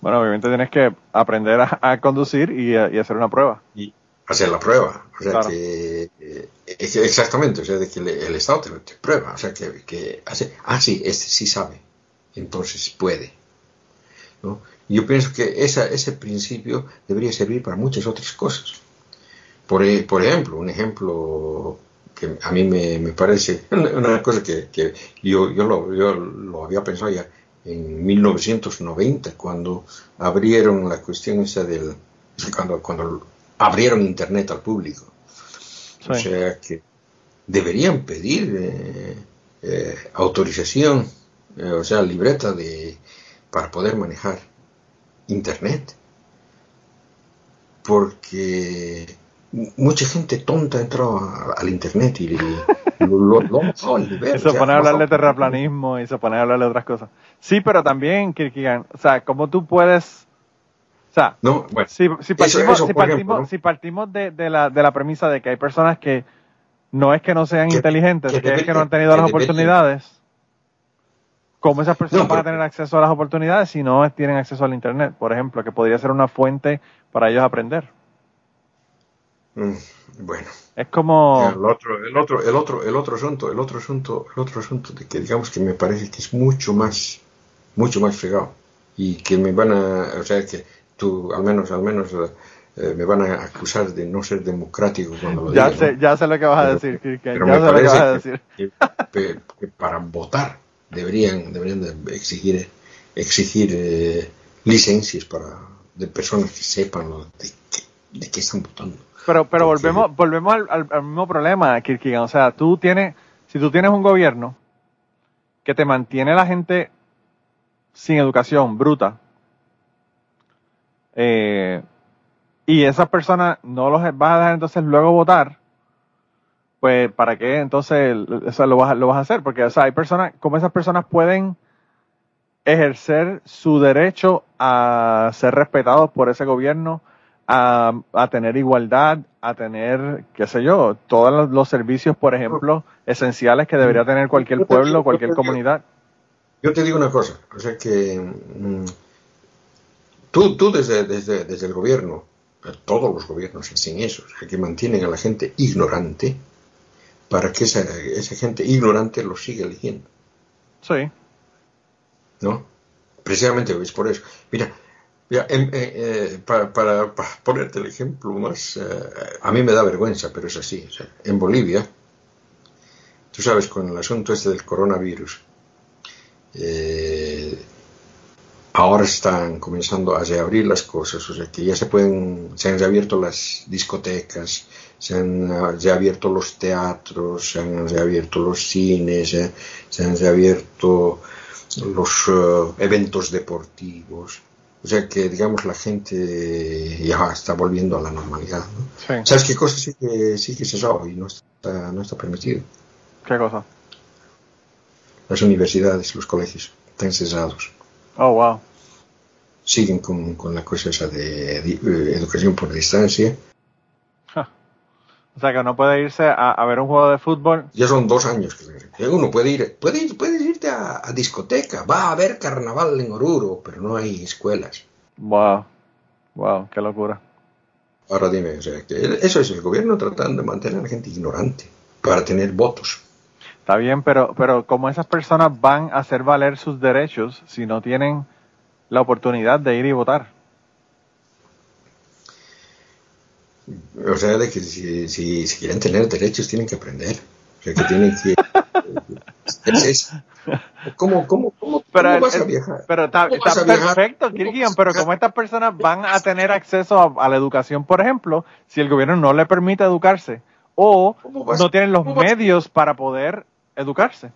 Bueno, obviamente tienes que aprender a, a conducir y, a- y hacer una prueba. y hacer la prueba. O sea Claro. que, eh, es que exactamente, o sea, de que el Estado te, te prueba, o sea, que, que hace, ah, sí, este sí sabe, entonces puede. ¿no? Yo pienso que esa, ese principio debería servir para muchas otras cosas. Por, e- por ejemplo, un ejemplo que a mí me, me parece una, cosa que, que yo, yo, lo, yo lo había pensado ya en 1990, cuando abrieron la cuestión esa del, cuando, cuando abrieron Internet al público. O sea que deberían pedir eh, eh, autorización, eh, o sea, libreta de para poder manejar Internet. Porque mucha gente tonta entró a- al Internet y lo, lo, lo nivel, Y se pone a hablar de terraplanismo y se pone a hablar de otras cosas. Sí, pero también, Kirkigan, o sea, ¿cómo tú puedes... O sea, No, bueno, si, si partimos, eso, si partimos, ejemplo, ¿no? si partimos de, de la, de la premisa de que hay personas que no es que no sean Que- inteligentes, que que, es que no han tenido las oportunidades, ¿cómo esas personas No, van a tener acceso a las oportunidades si no tienen acceso al Internet, por ejemplo, que podría ser una fuente para ellos aprender? Mm, bueno. Es como... El otro, el otro, el otro, el otro asunto, el otro asunto, el otro asunto de que digamos que me parece que es mucho más, mucho más fregado y que me van a, o sea que tú, al menos, al menos eh, me van a acusar de no ser democrático cuando lo Ya diga, sé, ¿no? ya sé lo que vas a decir, pero ya sé lo que vas a decir. que, que- que para votar deberían, deberían de exigir, exigir eh, licencias para de personas que sepan lo- de, de qué están votando. Pero, pero volvemos, volvemos al, al- al mismo problema, Kirkigan. O sea, tú tienes, si tú tienes un gobierno que te mantiene la gente sin educación, bruta, eh, y esas personas no los vas a dejar entonces luego votar, pues ¿para qué entonces eso lo, vas, lo vas a hacer? Porque o sea, hay personas, como esas personas pueden ejercer su derecho a ser respetados por ese gobierno, a, a tener igualdad, a tener, qué sé yo, todos los, los servicios, por ejemplo, esenciales que debería tener cualquier pueblo, cualquier comunidad. Yo te digo una cosa, o sea que mm, tú, tú desde, desde, desde el gobierno, todos los gobiernos hacen eso, o sea, que mantienen a la gente ignorante para que esa, esa gente ignorante lo siga eligiendo. Sí. ¿No? Precisamente es por eso. Mira, en- eh, eh, para, ponerte el ejemplo más, eh, a mí me da vergüenza, pero es así. en Bolivia, tú sabes, con el asunto este del coronavirus, ahora están comenzando a reabrir las cosas, o sea que ya se pueden, se han reabierto las discotecas, se han reabierto los teatros, se han reabierto los cines, se han reabierto los eventos deportivos. O sea que, digamos, la gente ya está volviendo a la normalidad. ¿no? Sí. ¿Sabes qué cosa sí que, sí que se sabe y no está, no está permitido? ¿Qué cosa? Las universidades, los colegios, están cesados. Oh, wow. Siguen con, con la cosa esa de, eh, educación por distancia. O sea que no puede irse a, a ver un juego de fútbol. Ya son dos años que uno puede ir, puede ir- puedes irte a, a discoteca, va a haber carnaval en Oruro, pero no hay escuelas. Wow. Wow, qué locura. Ahora dime, o sea, que eso es el gobierno tratando de mantener a la gente ignorante para tener votos. Está bien, pero, pero ¿cómo esas personas van a hacer valer sus derechos si no tienen la oportunidad de ir y votar? O sea, de que si, si, si quieren tener derechos tienen que aprender. O sea, que tienen que... es, es- ¿Cómo, cómo, cómo, Pero, cómo vas el- a viajar? pero está, perfecto, ¿Cómo Kirkian, vas a pero como estas personas van a tener acceso a, a la educación, por ejemplo, si el gobierno no le permite educarse o ¿Cómo vas- no tienen los vas- medios para poder educarse?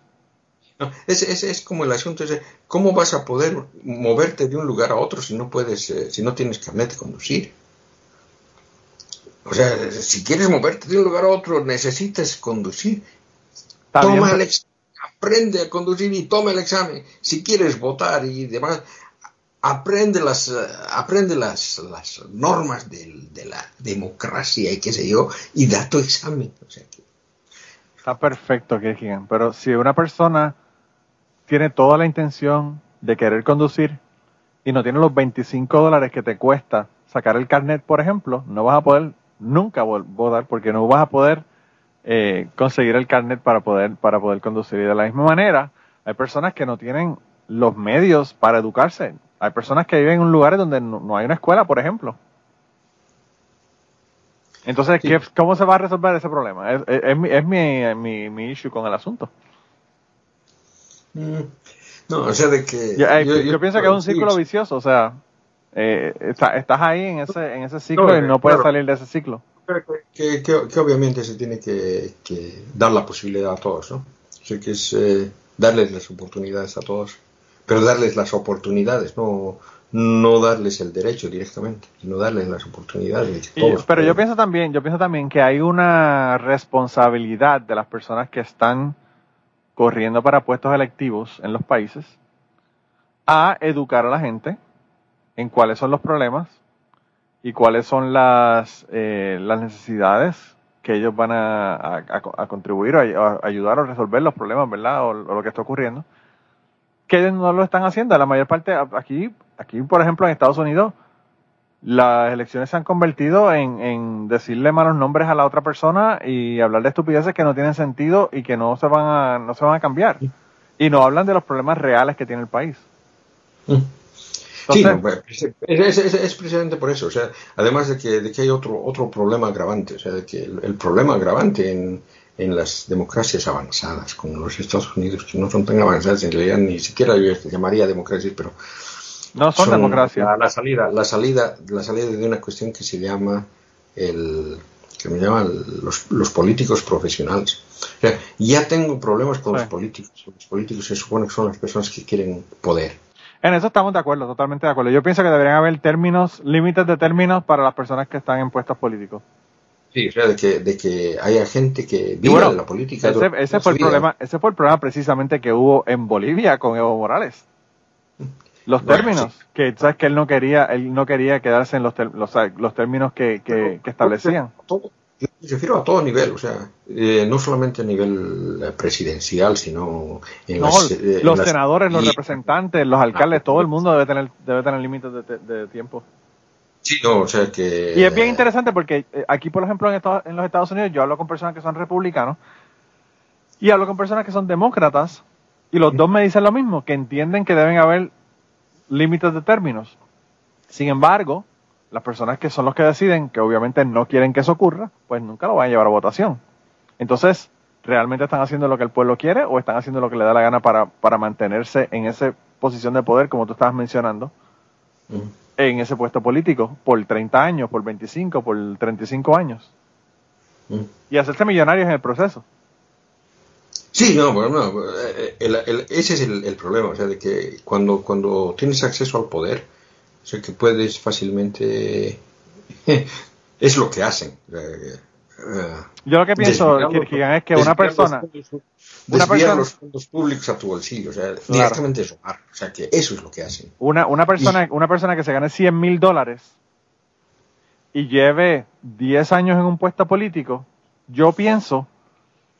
No, es, es, es como el asunto ese, ¿cómo vas a poder moverte de un lugar a otro si no puedes, eh, si no tienes carnet de conducir? O sea, si quieres moverte de un lugar a otro, necesitas conducir. Toma el pero- ex- aprende a conducir y toma el examen. Si quieres votar y demás, aprende las, aprende las, las normas de la democracia y qué sé yo, y da tu examen. O sea, que- Está perfecto, Kirkian, pero si una persona tiene toda la intención de querer conducir y no tiene los 25 dólares que te cuesta sacar el carnet, por ejemplo, no vas a poder nunca vol- votar porque no vas a poder eh, conseguir el carnet para poder, para poder conducir. Y de la misma manera, hay personas que no tienen los medios para educarse. Hay personas que viven en lugares donde no, no hay una escuela, por ejemplo. Entonces, Sí. ¿qué- ¿cómo se va a resolver ese problema? Es, es- es mi, es mi, mi, mi issue con el asunto. Mm, No, o sea, de que... Yo, eh, yo pienso que es un ciclo vicioso, o sea, eh, está- estás ahí en ese, en ese ciclo No, y no puedes claro. salir de ese ciclo. que, que- que obviamente se tiene que, que dar la posibilidad a todos, ¿no? O sea, que es eh, darles las oportunidades a todos, pero darles las oportunidades, no, no darles el derecho directamente, sino darles las oportunidades. Y- todos pero yo puedan. pienso también, yo pienso también que hay una responsabilidad de las personas que están corriendo para puestos electivos en los países a educar a la gente en cuáles son los problemas y cuáles son las, eh, las necesidades que ellos van a, a- contribuir a ayudar a resolver los problemas, ¿verdad? O, o lo que está ocurriendo. Que ellos no lo están haciendo. La mayor parte, aquí, aquí por ejemplo, en Estados Unidos, las elecciones se han convertido en, en decirle malos nombres a la otra persona y hablar de estupideces que no tienen sentido y que no se van a, no se van a cambiar. Y no hablan de los problemas reales que tiene el país. Mm. Sí, no, pues, es, es- es precisamente por eso. O sea, además de que, de que hay otro, otro problema agravante, o sea, de que el, el problema agravante en, en las democracias avanzadas, como los Estados Unidos, que no son tan avanzadas, en realidad ni siquiera yo llamaría democracias, pero no son, democracias. La, la salida, la salida, la salida de una cuestión que se llama el que me llaman los, los políticos profesionales. O sea, ya tengo problemas con Sí. los políticos. Los políticos se supone que son las personas que quieren poder. En eso estamos de acuerdo, totalmente de acuerdo. Yo pienso que deberían haber términos, límites de términos para las personas que están en puestos políticos. Sí, o sea, de que, de que haya gente que viva bueno, en la política. ese, fue el vida. problema, ese fue el problema precisamente que hubo en Bolivia con Evo Morales. Los Bueno, términos, que sabes que él no quería, él no quería quedarse en los, ter- los, los términos que, que, que establecían. Todo- me refiero a todo nivel, o sea, eh, no solamente a nivel eh, presidencial, sino en No, las, eh, en los las- senadores, los representantes, los alcaldes, todo el mundo debe tener, debe tener límites de, de tiempo. Sí, no, o sea que... Y es bien interesante porque eh, aquí, por ejemplo, en, Estados- en los Estados Unidos, yo hablo con personas que son republicanos y hablo con personas que son demócratas y los dos me dicen lo mismo, que entienden que deben haber límites de términos. Sin embargo, las personas que son los que deciden, que obviamente no quieren que eso ocurra, pues nunca lo van a llevar a votación. Entonces, ¿realmente están haciendo lo que el pueblo quiere o están haciendo lo que le da la gana para, para mantenerse en esa posición de poder, como tú estabas mencionando? Mm. en ese puesto político por 30 años, por 25, por 35 años Mm. y hacerse millonarios en el proceso. Sí, no, bueno, no, eh, el- el- ese es el, el problema, o sea, de que cuando, cuando tienes acceso al poder, o sea, que puedes fácilmente... es lo que hacen. eh, eh, Yo lo que pienso, Kirkigan, es que una persona, una persona- los fondos públicos a tu bolsillo, o sea, directamente robar, o sea, que eso es lo que hacen. una, una persona, una persona que se gane 100 mil dólares y lleve 10 años en un puesto político, yo pienso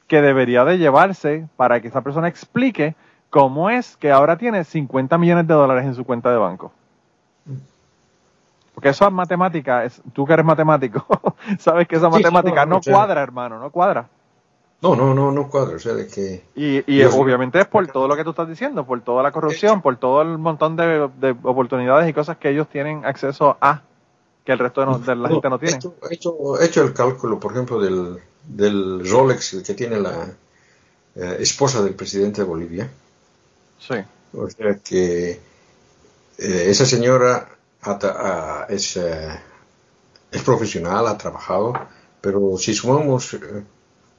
que debería de llevarse para que esa persona explique cómo es que ahora tiene 50 millones de dólares en su cuenta de banco. Porque eso es matemática, es, tú que eres matemático, sabes que esa Sí, matemática no, no cuadra, hermano, no cuadra. No, no, no, no cuadra, o sea, de que... Y, y Dios obviamente es por todo lo que tú estás diciendo, por toda la corrupción, por todo el montón de, de oportunidades y cosas que ellos tienen acceso a, que el resto de, no- de la gente no tiene. He hecho, he hecho- he hecho el cálculo, por ejemplo, del, del Rolex que tiene la eh, esposa del presidente de Bolivia. Sí, O sea que eh, esa señora tra- ha- es, eh, es profesional, ha trabajado, pero si sumamos, eh,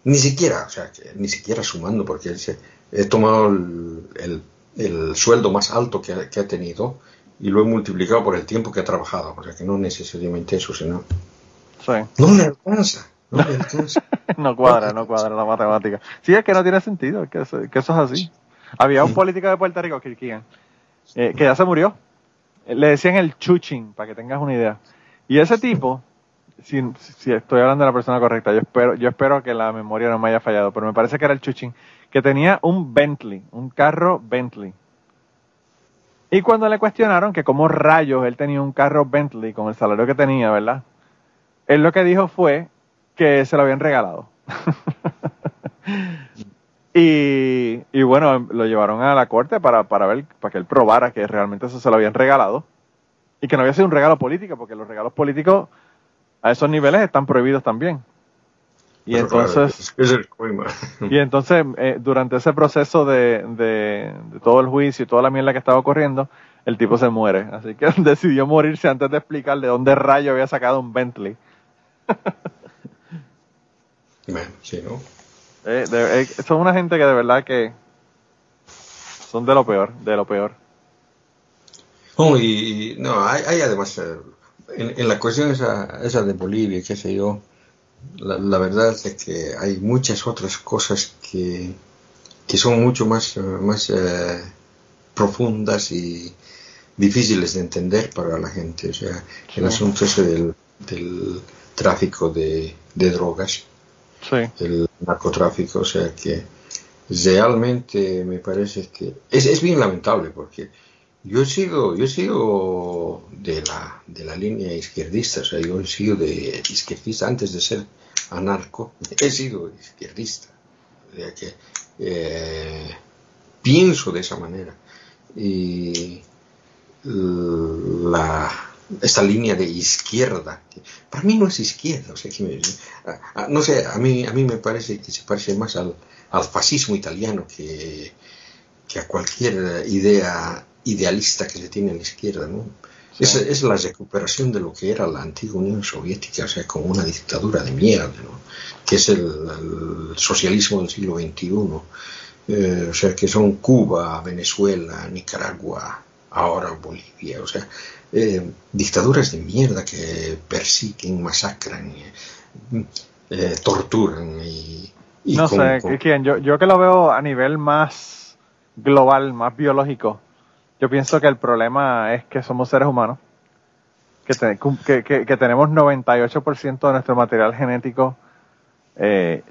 ni siquiera, o sea, ni siquiera sumando, porque se- he tomado el, el- el sueldo más alto que ha, que ha tenido y lo he multiplicado por el tiempo que ha trabajado, o sea que no necesariamente eso, sino sí. no le alcanza, no le alcanza. No cuadra, no cuadra la matemática. Sí, es que no tiene sentido, que eso, que eso es así. Había un político de Puerto Rico, Kirkigan, eh, que ya se murió. Le decían el chuching, para que tengas una idea. Y ese tipo, si, estoy hablando de la persona correcta, yo espero, yo espero que la memoria no me haya fallado, pero me parece que era el chuching, que tenía un Bentley, un carro Bentley. Y cuando le cuestionaron que cómo rayos él tenía un carro Bentley con el salario que tenía, ¿verdad? Él lo que dijo fue que se lo habían regalado. y, y bueno, lo llevaron a la corte para, para ver, para que él probara que realmente eso se lo habían regalado. Y que no había sido un regalo político, porque los regalos políticos a esos niveles están prohibidos también. Y Pero claro, entonces, es el coima. y entonces, eh, durante ese proceso de, de, de todo el juicio y toda la mierda que estaba ocurriendo, el tipo se muere. Así que decidió morirse antes de explicar de dónde rayo había sacado un Bentley. Bueno, sí, ¿no? Eh, de- eh, son una gente que de verdad que son de lo peor, de lo peor. No, y y- no, hay, hay además, eh, en, en la cuestión esa, esa de Bolivia, qué sé yo, la, la verdad es que hay muchas otras cosas que, que son mucho más, eh, más eh, profundas y difíciles de entender para la gente. O sea, el asunto ese del, del tráfico de, de drogas, El narcotráfico, o sea que realmente me parece que es, es bien lamentable porque yo he sido, yo he sido de la, de la línea izquierdista, o sea, yo he sido de izquierdista antes de ser anarco, he sido izquierdista, o sea que eh, pienso de esa manera. Y la, esta línea de izquierda, para mí no es izquierda, o sea, que me- a- a- no sé, a mí, a mí me parece que se parece más al, al fascismo italiano que, que a cualquier idea idealista que se tiene en la izquierda, ¿no? Sí. Es, es la recuperación de lo que era la antigua Unión Soviética, o sea, como una dictadura de mierda, ¿no? Que es el, el socialismo del siglo XXI. Eh, o sea, que son Cuba, Venezuela, Nicaragua, ahora Bolivia, o sea, eh, dictaduras de mierda que persiguen, masacran, eh, eh, torturan y... y no con- sé, con- ¿quién? Yo, yo que lo veo a nivel más global, más biológico, yo pienso que el problema es que somos seres humanos, que, te- que, que- que tenemos 98% de nuestro material genético eh,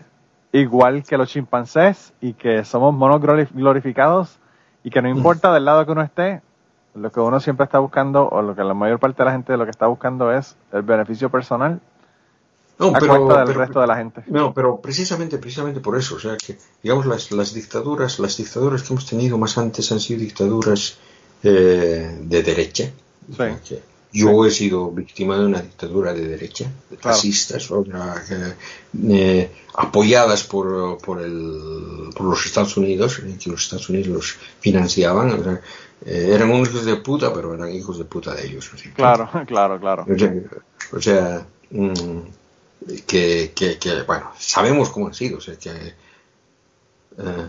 igual que los chimpancés y que somos monos glori- glorificados y que no importa del lado que uno esté, lo que uno siempre está buscando o lo que la mayor parte de la gente lo que está buscando es el beneficio personal No, a pero- cuenta del pero- resto de la gente. No, pero precisamente, precisamente por eso, o sea que, digamos, las, las dictaduras, las dictaduras que hemos tenido más antes han sido dictaduras eh, de derecha. Sí. que yo he sido víctima de una dictadura de derecha, de fascistas, que, eh, apoyadas por, por, el, por los Estados Unidos, eh, que los Estados Unidos los financiaban. o sea, eh, eran unos hijos de puta, pero eran hijos de puta de ellos. Claro, claro, claro. o sea, o sea, mm, que, que- que, bueno, sabemos cómo han sido, o sea, que, eh,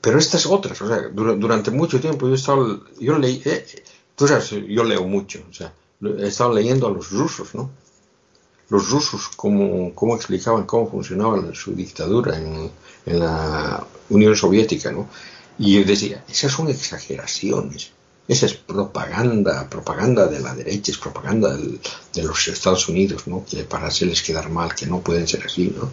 pero estas otras, o sea, dura- durante mucho tiempo yo he estado, yo leí, eh, tú sabes, yo leo mucho, o sea, he leyendo a los rusos, ¿no? Los rusos, cómo, cómo explicaban cómo funcionaba su dictadura en, en la Unión Soviética, ¿no? Y yo decía, esas son exageraciones. Esa es propaganda, propaganda de la derecha, es propaganda del- de los Estados Unidos, ¿no? Que para hacerles quedar mal, que no pueden ser así, ¿no?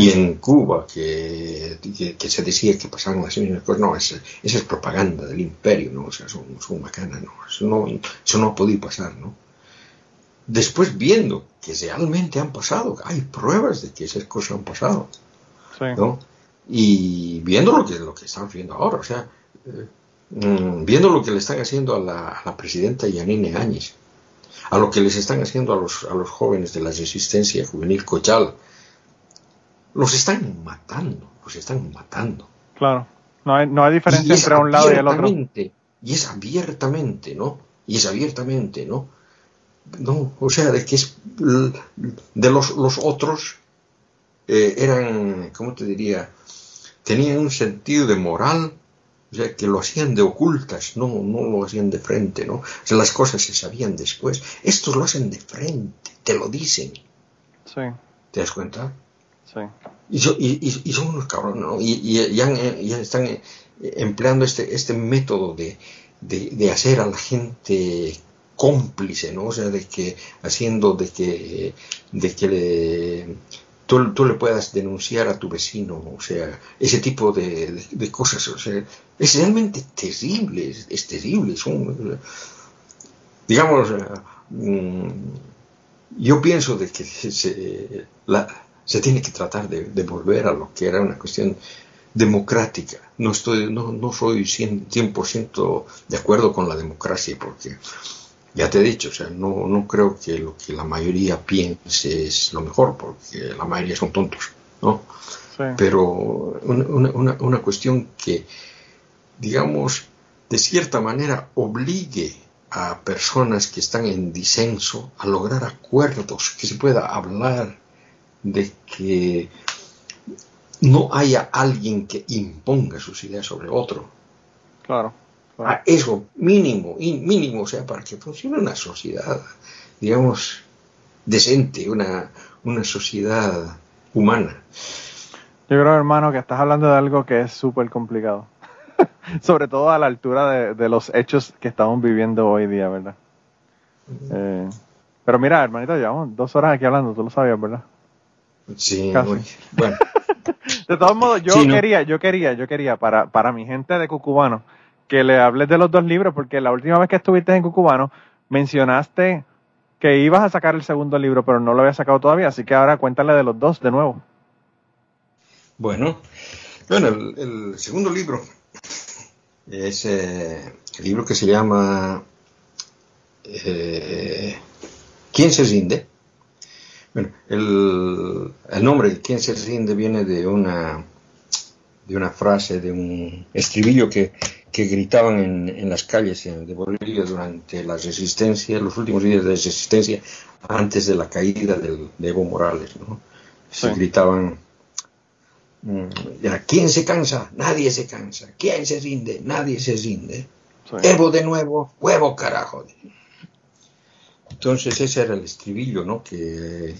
Y en Cuba, que, que, que se decía que pasaban las mismas cosas, no, esa, esa es propaganda del imperio, ¿no? O sea, son, son bacanas, ¿no? Eso no, eso no ha podido pasar, ¿no? Después viendo que realmente han pasado, hay pruebas de que esas cosas han pasado, Sí. ¿no? Y viendo lo que, lo que están haciendo ahora, o sea, eh, mm, viendo lo que le están haciendo a la, a la presidenta Yanine Áñez, a lo que les están haciendo a los, a los jóvenes de la resistencia juvenil Cochal, los están matando, los están matando. Claro. No hay, no hay diferencia entre un lado y el otro. Y es abiertamente, ¿no? Y es abiertamente, ¿no? No, o sea, de que es de los, los otros eh, eran, ¿cómo te diría? Tenían un sentido de moral, o sea, que lo hacían de ocultas, no, no lo hacían de frente, ¿no? O sea, las cosas se sabían después. Estos lo hacen de frente, te lo dicen, Sí, ¿te das cuenta? sí. Y, so- y- y- son unos cabrones, ¿no? Y, y ya, han- ya están eh, empleando este, este método de, de, de hacer a la gente cómplice, ¿no? O sea, de que haciendo de que, de que le, tú, tú le puedas denunciar a tu vecino, o sea, ese tipo de, de- cosas, o sea, es realmente terrible, es, terrible, son, digamos, mm, yo pienso de que se, se tiene que tratar de, de volver a lo que era una cuestión democrática. No estoy, no, no soy 100%, 100% de acuerdo con la democracia porque ya te he dicho, o sea, no, no creo que lo que la mayoría piense es lo mejor porque la mayoría son tontos, ¿no? sí. pero una, una- una- una cuestión que, digamos, de cierta manera obligue a personas que están en disenso a lograr acuerdos, que se pueda hablar de que no haya alguien que imponga sus ideas sobre otro. Claro. Claro. A eso mínimo, mínimo, o sea, para que funcione una sociedad, digamos, decente, una, una sociedad humana. Yo creo, hermano, que estás hablando de algo que es súper complicado. Sobre todo a la altura de, de los hechos que estamos viviendo hoy día, ¿verdad? Eh, pero mira, hermanito, llevamos dos horas aquí hablando, tú lo sabías, ¿verdad? Sí, muy- bueno. De todos modos, yo Sí, ¿no? quería, yo quería, yo quería para, para mi gente de Cucubano que le hables de los dos libros, porque la última vez que estuviste en Cucubano mencionaste que ibas a sacar el segundo libro, pero no lo había sacado todavía, así que ahora cuéntale de los dos de nuevo. Bueno, bueno, el, segundo libro es eh, el libro que se llama eh, ¿Quién se rinde? Bueno, el, el nombre ¿Quién se rinde? viene de una de una frase, de un estribillo que, que gritaban en, en las calles de Bolivia durante la resistencia, los últimos días de resistencia, antes de la caída del, de Evo Morales, ¿no? Se Sí. gritaban Mm, ¿Quién se cansa? Nadie se cansa. ¿Quién se rinde? Nadie se rinde. Evo de nuevo, huevo carajo. Entonces ese era el estribillo, ¿no? Que,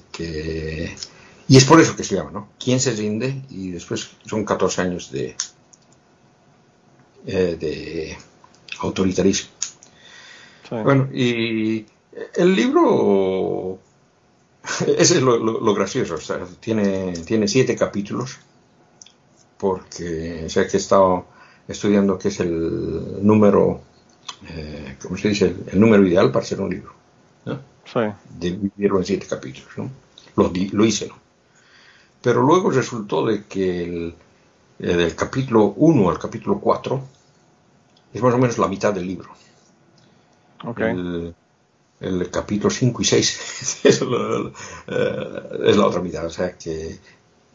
Y es por eso que se llama, ¿no? ¿Quién se rinde? Y después son 14 años de, eh, de autoritarismo. Bueno, y el libro, ese es lo, gracioso, o sea, tiene, tiene siete capítulos, porque sé que he estado estudiando qué es el número, eh, ¿cómo se dice? El, número ideal para hacer un libro. ¿no? Sí. Dividirlo en siete capítulos, ¿no? Lo, lo hice, ¿no? Pero luego resultó de que el, eh, del capítulo 1 al capítulo 4 es más o menos la mitad del libro. Okay. El, capítulo 5 y 6 es, la, eh, es la otra mitad, o sea que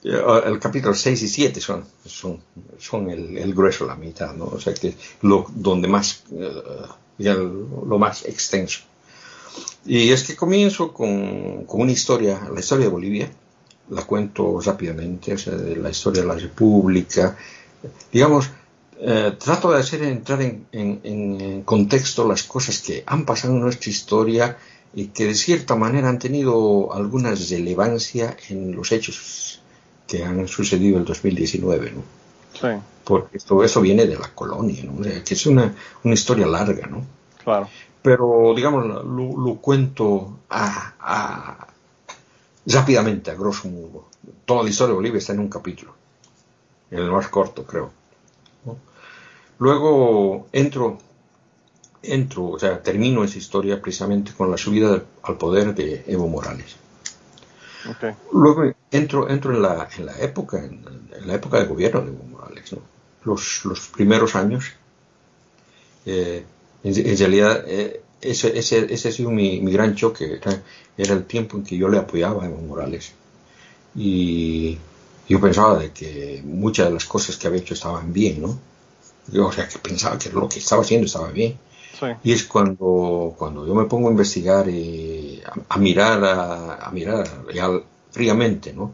eh, el capítulo 6 y 7 son, son, son el, grueso, la mitad, ¿no? O sea que lo, donde más, eh, lo más extenso. Y es que comienzo con, con, una historia, la historia de Bolivia, la cuento rápidamente, o sea, de la historia de la República, digamos, eh, trato de hacer entrar en, en, en, contexto las cosas que han pasado en nuestra historia y que de cierta manera han tenido alguna relevancia en los hechos que han sucedido en el 2019, ¿no? Sí. Porque todo eso viene de la colonia, ¿no? que es una, una, historia larga, ¿no? Claro. Pero, digamos, lo, cuento a, rápidamente, a grosso modo. Toda la historia de Bolivia está en un capítulo, en el más corto, creo. Luego entro, entro, o sea, termino esa historia precisamente con la subida al poder de Evo Morales. Luego entro, entro en la, en la época, en, la época de gobierno de Evo Morales, los, los primeros años. Eh, en, realidad, eh, ese, ese, ese, ha sido mi, mi gran choque. Era, era, el tiempo en que yo le apoyaba a Evo Morales. Y yo pensaba de que muchas de las cosas que había hecho estaban bien, ¿no? Yo, o sea, que pensaba que lo que estaba haciendo estaba bien. Y es cuando, cuando yo me pongo a investigar y a, mirar, a, mirar real, fríamente, ¿no?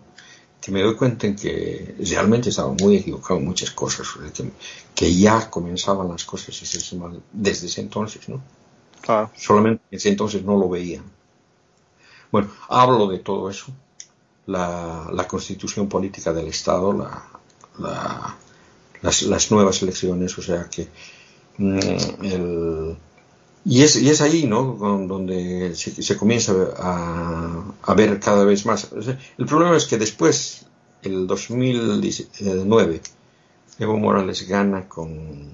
Que me doy cuenta en que realmente estaba muy equivocado en muchas cosas, que, que ya comenzaban las cosas a desde ese entonces, ¿no? Claro. Solamente en ese entonces no lo veía. Bueno, hablo de todo eso, la, la constitución política del Estado, la, la las, las nuevas elecciones, o sea que mm, el, y es, y es ahí, ¿no? Donde se, se comienza a, a, ver cada vez más. El problema es que después, el 2019, Evo Morales gana con,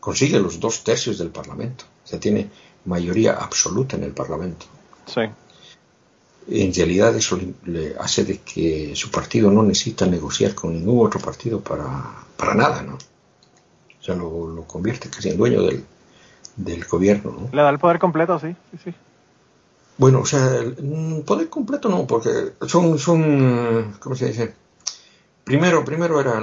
consigue los dos tercios del Parlamento. O sea, tiene mayoría absoluta en el Parlamento. Sí. En realidad eso le hace de que su partido no necesita negociar con ningún otro partido para, para nada, ¿no? O sea, lo, convierte casi en dueño del, del gobierno, ¿no? Le da el poder completo, sí, sí, sí. Bueno, o sea, el mm, poder completo no, porque son, son, ¿cómo se dice? Primero, primero era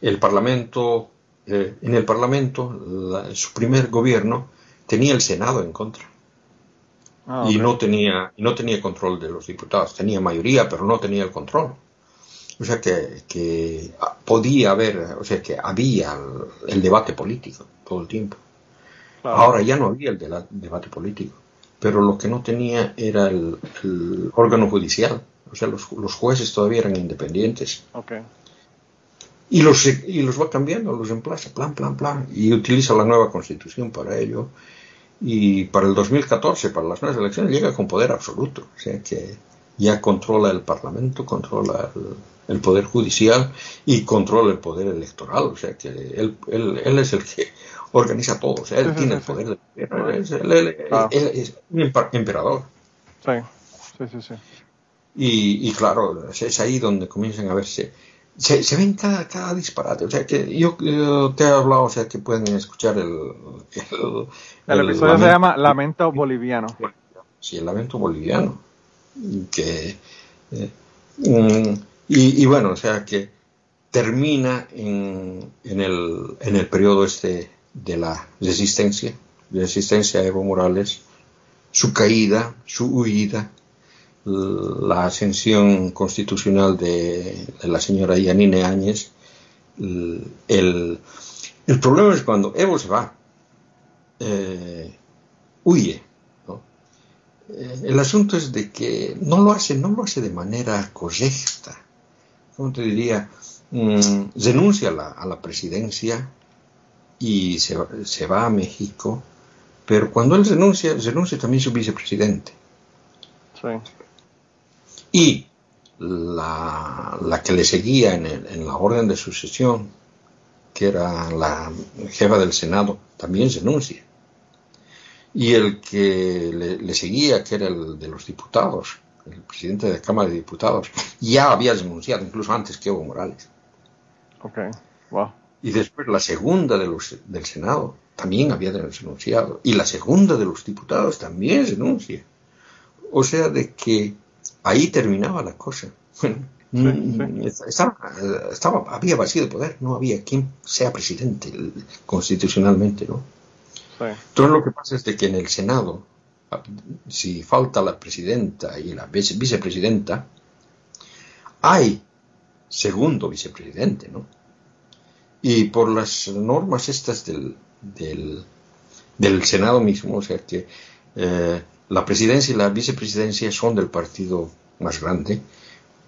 el, eh, Parlamento, eh, en el Parlamento, su primer gobierno tenía el Senado en contra. Ah, y no tenía, no tenía control de los diputados, tenía mayoría, pero no tenía el control. O sea que, que podía haber, o sea que había el, debate político todo el tiempo. Ahora ya no había el debate político, pero lo que no tenía era el, órgano judicial. O sea, los, los, jueces todavía eran independientes. Okay. Y los, y los va cambiando, los reemplaza, plan, plan, plan, y utiliza la nueva constitución para ello. Y para el 2014, para las nuevas elecciones, llega con poder absoluto. O sea que ya controla el Parlamento, controla el, Poder Judicial y controla el Poder Electoral. O sea que él, él, él es el que organiza todo. O sea, él tiene el poder del gobierno. Es, un emperador. Sí, sí, sí. sí. Y, y, claro, es ahí donde comienzan a verse. Se, se ven cada, cada disparate. O sea, que yo, te he hablado, o sea, que pueden escuchar el. El, el episodio se llama Lamento Boliviano. Sí, el Lamento Boliviano que eh, mm, y, bueno, o sea que termina en, en, el, en el periodo este de la resistencia, resistencia a Evo Morales, su caída, su huida, la ascensión constitucional de, la señora Yanine Áñez, el, El problema es cuando Evo se va, eh, huye. Eh, el asunto es de que no lo hace, no lo hace de manera correcta. ¿Cómo te diría? Mm, renuncia a la, a la, presidencia y se, se, va a México, pero cuando él renuncia, renuncia también su vicepresidente. Sí. Y la, la, que le seguía en, el, en, la orden de sucesión, que era la jefa del Senado, también renuncia. Y el que le, le, seguía, que era el de los diputados, el presidente de la Cámara de Diputados, ya había renunciado, incluso antes que Evo Morales. Okay. Wow. Y después la segunda de los, del Senado también había renunciado. Y la segunda de los diputados también renuncia. O sea, de que ahí terminaba la cosa. Sí, sí. Estaba, estaba, había vacío de poder, no había quien sea presidente constitucionalmente, ¿no? Sí. Entonces lo que pasa es de que en el Senado, si falta la presidenta y la vice vicepresidenta, hay segundo vicepresidente, ¿no? Y por las normas estas del, del, del Senado mismo, o sea que eh, la presidencia y la vicepresidencia son del partido más grande,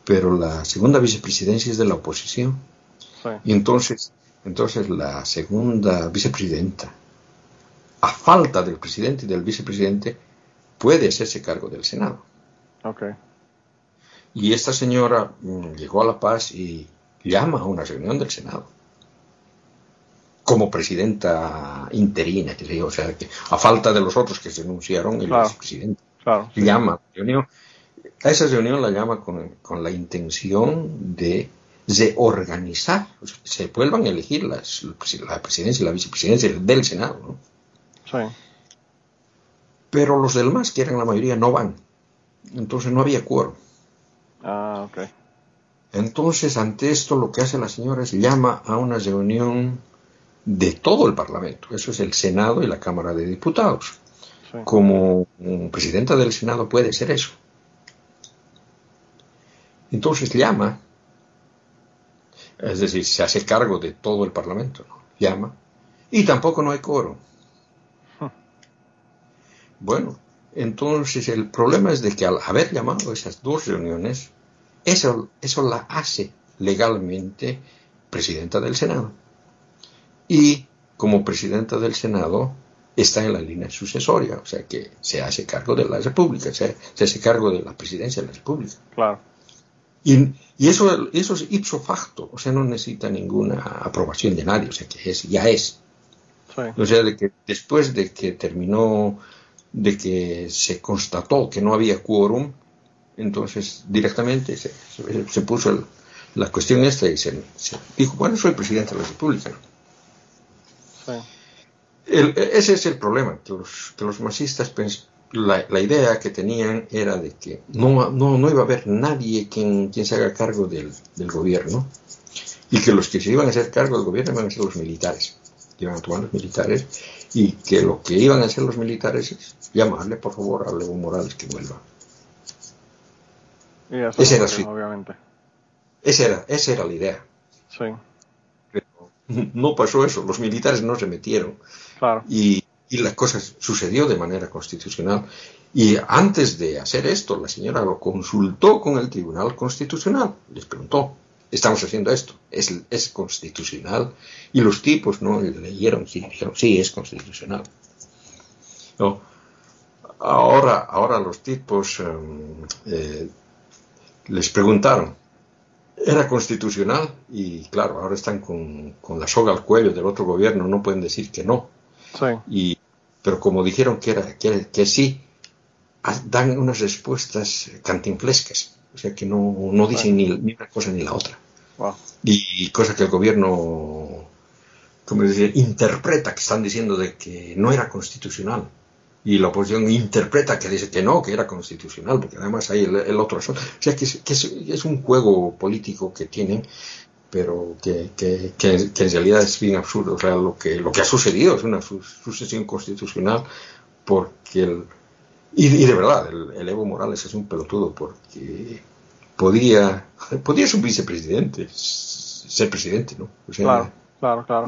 pero la segunda vicepresidencia es de la oposición. Sí. Y entonces, entonces la segunda vicepresidenta, a falta del presidente y del vicepresidente, puede hacerse cargo del Senado. Okay. Y esta señora mmm, llegó a La Paz y llama a una reunión del Senado como presidenta interina, que o sea, que a falta de los otros que se anunciaron, el Claro. vicepresidente Claro. llama a la reunión. A esa reunión la llama con, con la intención de reorganizar, o sea, que se vuelvan a elegir las, la presidencia y la vicepresidencia del Senado. ¿no? Sí. Pero los demás, que eran la mayoría, no van. Entonces no había quórum. Ah, ok. Entonces, ante esto, lo que hace la señora es llama a una reunión de todo el Parlamento. Eso es el Senado y la Cámara de Diputados. Sí. Como presidenta del Senado puede ser eso. Entonces llama, es decir, se hace cargo de todo el Parlamento, ¿no? llama, y tampoco no hay quórum. Bueno, entonces el problema es de que al haber llamado esas dos reuniones, eso, eso la hace legalmente presidenta del Senado. Y como presidenta del Senado está en la línea sucesoria, o sea que se hace cargo de la República, se, se hace cargo de la presidencia de la República. Claro. Y, y eso, eso es ipso facto, o sea, no necesita ninguna aprobación de nadie, o sea que es, ya es. Sí. O sea, de que después de que terminó, de que se constató que no había quórum, entonces directamente se, se, se puso el, la cuestión esta y se, se, dijo, bueno, soy presidente de la República. Sí. El, ese es el problema, que los, que los masistas, pens, la, la, idea que tenían era de que no, no, no iba a haber nadie quien, quien se haga cargo del, del, gobierno y que los que se iban a hacer cargo del gobierno iban a ser los militares, iban a tomar los militares y que lo que iban a hacer los militares es llamarle por favor a Evo Morales que vuelva. Y eso Ese era su- obviamente. Esa era, esa era la idea. Sí, no pasó eso, los militares no se metieron. claro. y, y la cosa sucedió de manera constitucional. Y antes de hacer esto, la señora lo consultó con el Tribunal Constitucional. Les preguntó, estamos haciendo esto, ¿es, es constitucional? Y los tipos no leyeron, sí, dijeron, sí, es constitucional. No. Ahora, ahora los tipos um, eh, les preguntaron, ¿era constitucional? Y claro, ahora están con, con la soga al cuello del otro gobierno, no pueden decir que no. Sí, Y, pero como dijeron que, era, que, que sí, dan unas respuestas cantinflescas. O sea que no, no dicen ni, ni una cosa ni la otra. wow. Y cosa que el gobierno, como decir, interpreta que están diciendo de que no era constitucional. Y la oposición interpreta que dice que no, que era constitucional, porque además hay el, el otro asunto. O sea que, es, que es, es un juego político que tienen pero que, que, en realidad es bien absurdo. O sea, lo que, lo que ha sucedido es una su sucesión constitucional porque el, y, y, de verdad, el, el, Evo Morales es un pelotudo porque podía, podía ser un vicepresidente, ser presidente, ¿no? O sea, Claro. Claro, claro.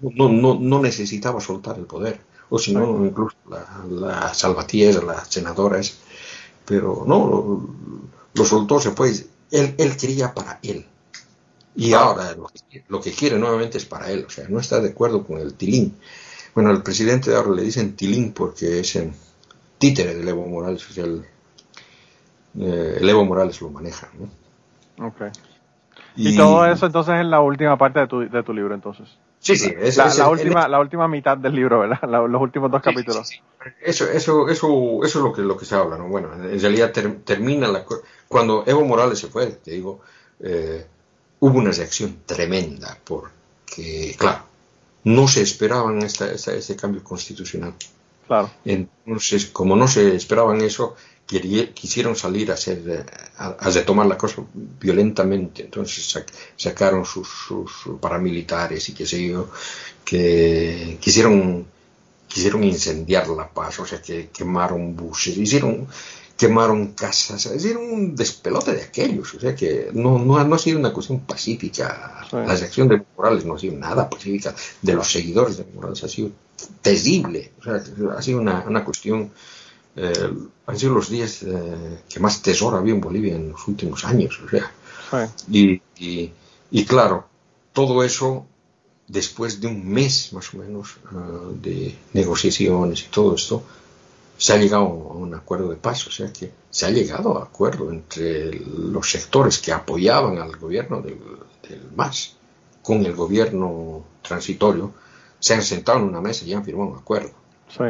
No, no, no, necesitaba soltar el poder. O si no, incluso la, la Salvatierra, la senadora Pero no, lo, lo, soltó, se fue. Él, él quería para él. Y ahora lo que, quiere nuevamente es para él. O sea, no está de acuerdo con el tilín. Bueno, el presidente de ahora le dicen tilín porque es el títere del Evo Morales. O sea, el, eh, Evo Morales lo maneja. ¿no? Okay. Y, todo eso entonces es la última parte de tu, de tu libro entonces. Sí, sí. Es, la, la última, la última mitad del libro, ¿verdad? los últimos dos capítulos. eso, eso, eso, eso es lo que, lo que se habla, ¿no? Bueno, en realidad termina la... Cuando Evo Morales se fue, te digo, eh, hubo una reacción tremenda porque, claro, no se esperaban esta, este cambio constitucional. Claro. Entonces, como no se esperaban eso, quisieron salir a, hacer, eh, a, retomar la cosa violentamente. Entonces sacaron sus, paramilitares y qué sé yo, que quisieron, quisieron incendiar la paz, o sea, que quemaron buses, hicieron quemaron casas, hicieron un despelote de aquellos, o sea que no, no, ha sido una cuestión pacífica, la reacción de Morales no ha sido nada pacífica, de los seguidores de Morales ha sido terrible, o sea, ha sido una, una cuestión eh, han sido los días eh, que más tesoro había en Bolivia en los últimos años. O sea. y, y, claro, todo eso después de un mes más o menos eh, de negociaciones y todo esto, se ha llegado a un acuerdo de paz, o sea que se ha llegado a acuerdo entre los sectores que apoyaban al gobierno del, del MAS con el gobierno transitorio, se han sentado en una mesa y han firmado un acuerdo. Sí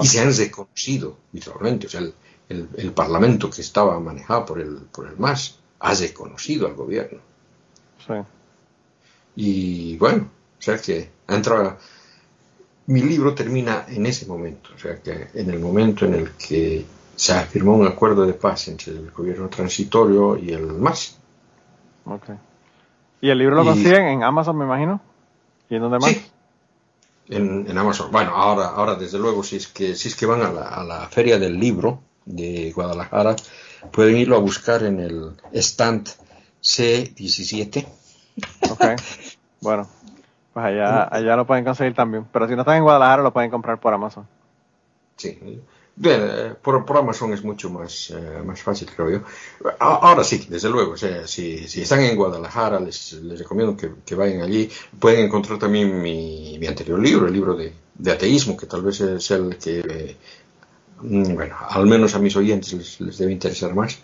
y se han reconocido literalmente. O sea, el, Parlamento que estaba manejado por el, por el MAS ha reconocido al gobierno. Sí. Y bueno, o sea que entra. Mi libro termina en ese momento, o sea que en el momento en el que se firmó un acuerdo de paz entre el gobierno transitorio y el MAS. Ok. ¿Y el libro lo consiguen en Amazon, me imagino? ¿Y en dónde más? En, Amazon. Bueno, ahora, ahora desde luego, si es que, si es que van a la, a la feria del libro de Guadalajara, pueden irlo a buscar en el stand C17. Ok, bueno, pues allá, allá lo pueden conseguir también. Pero si no están en Guadalajara, lo pueden comprar por Amazon. Sí, Bien, eh, por, por, Amazon es mucho más, eh, más fácil, creo yo. Ahora sí, desde luego, o sea, si, si están en Guadalajara, les, les recomiendo que, que, vayan allí. Pueden encontrar también mi, mi anterior libro, el libro de, de, ateísmo, que tal vez es el que, eh, mm, bueno, al menos a mis oyentes les, les debe interesar más.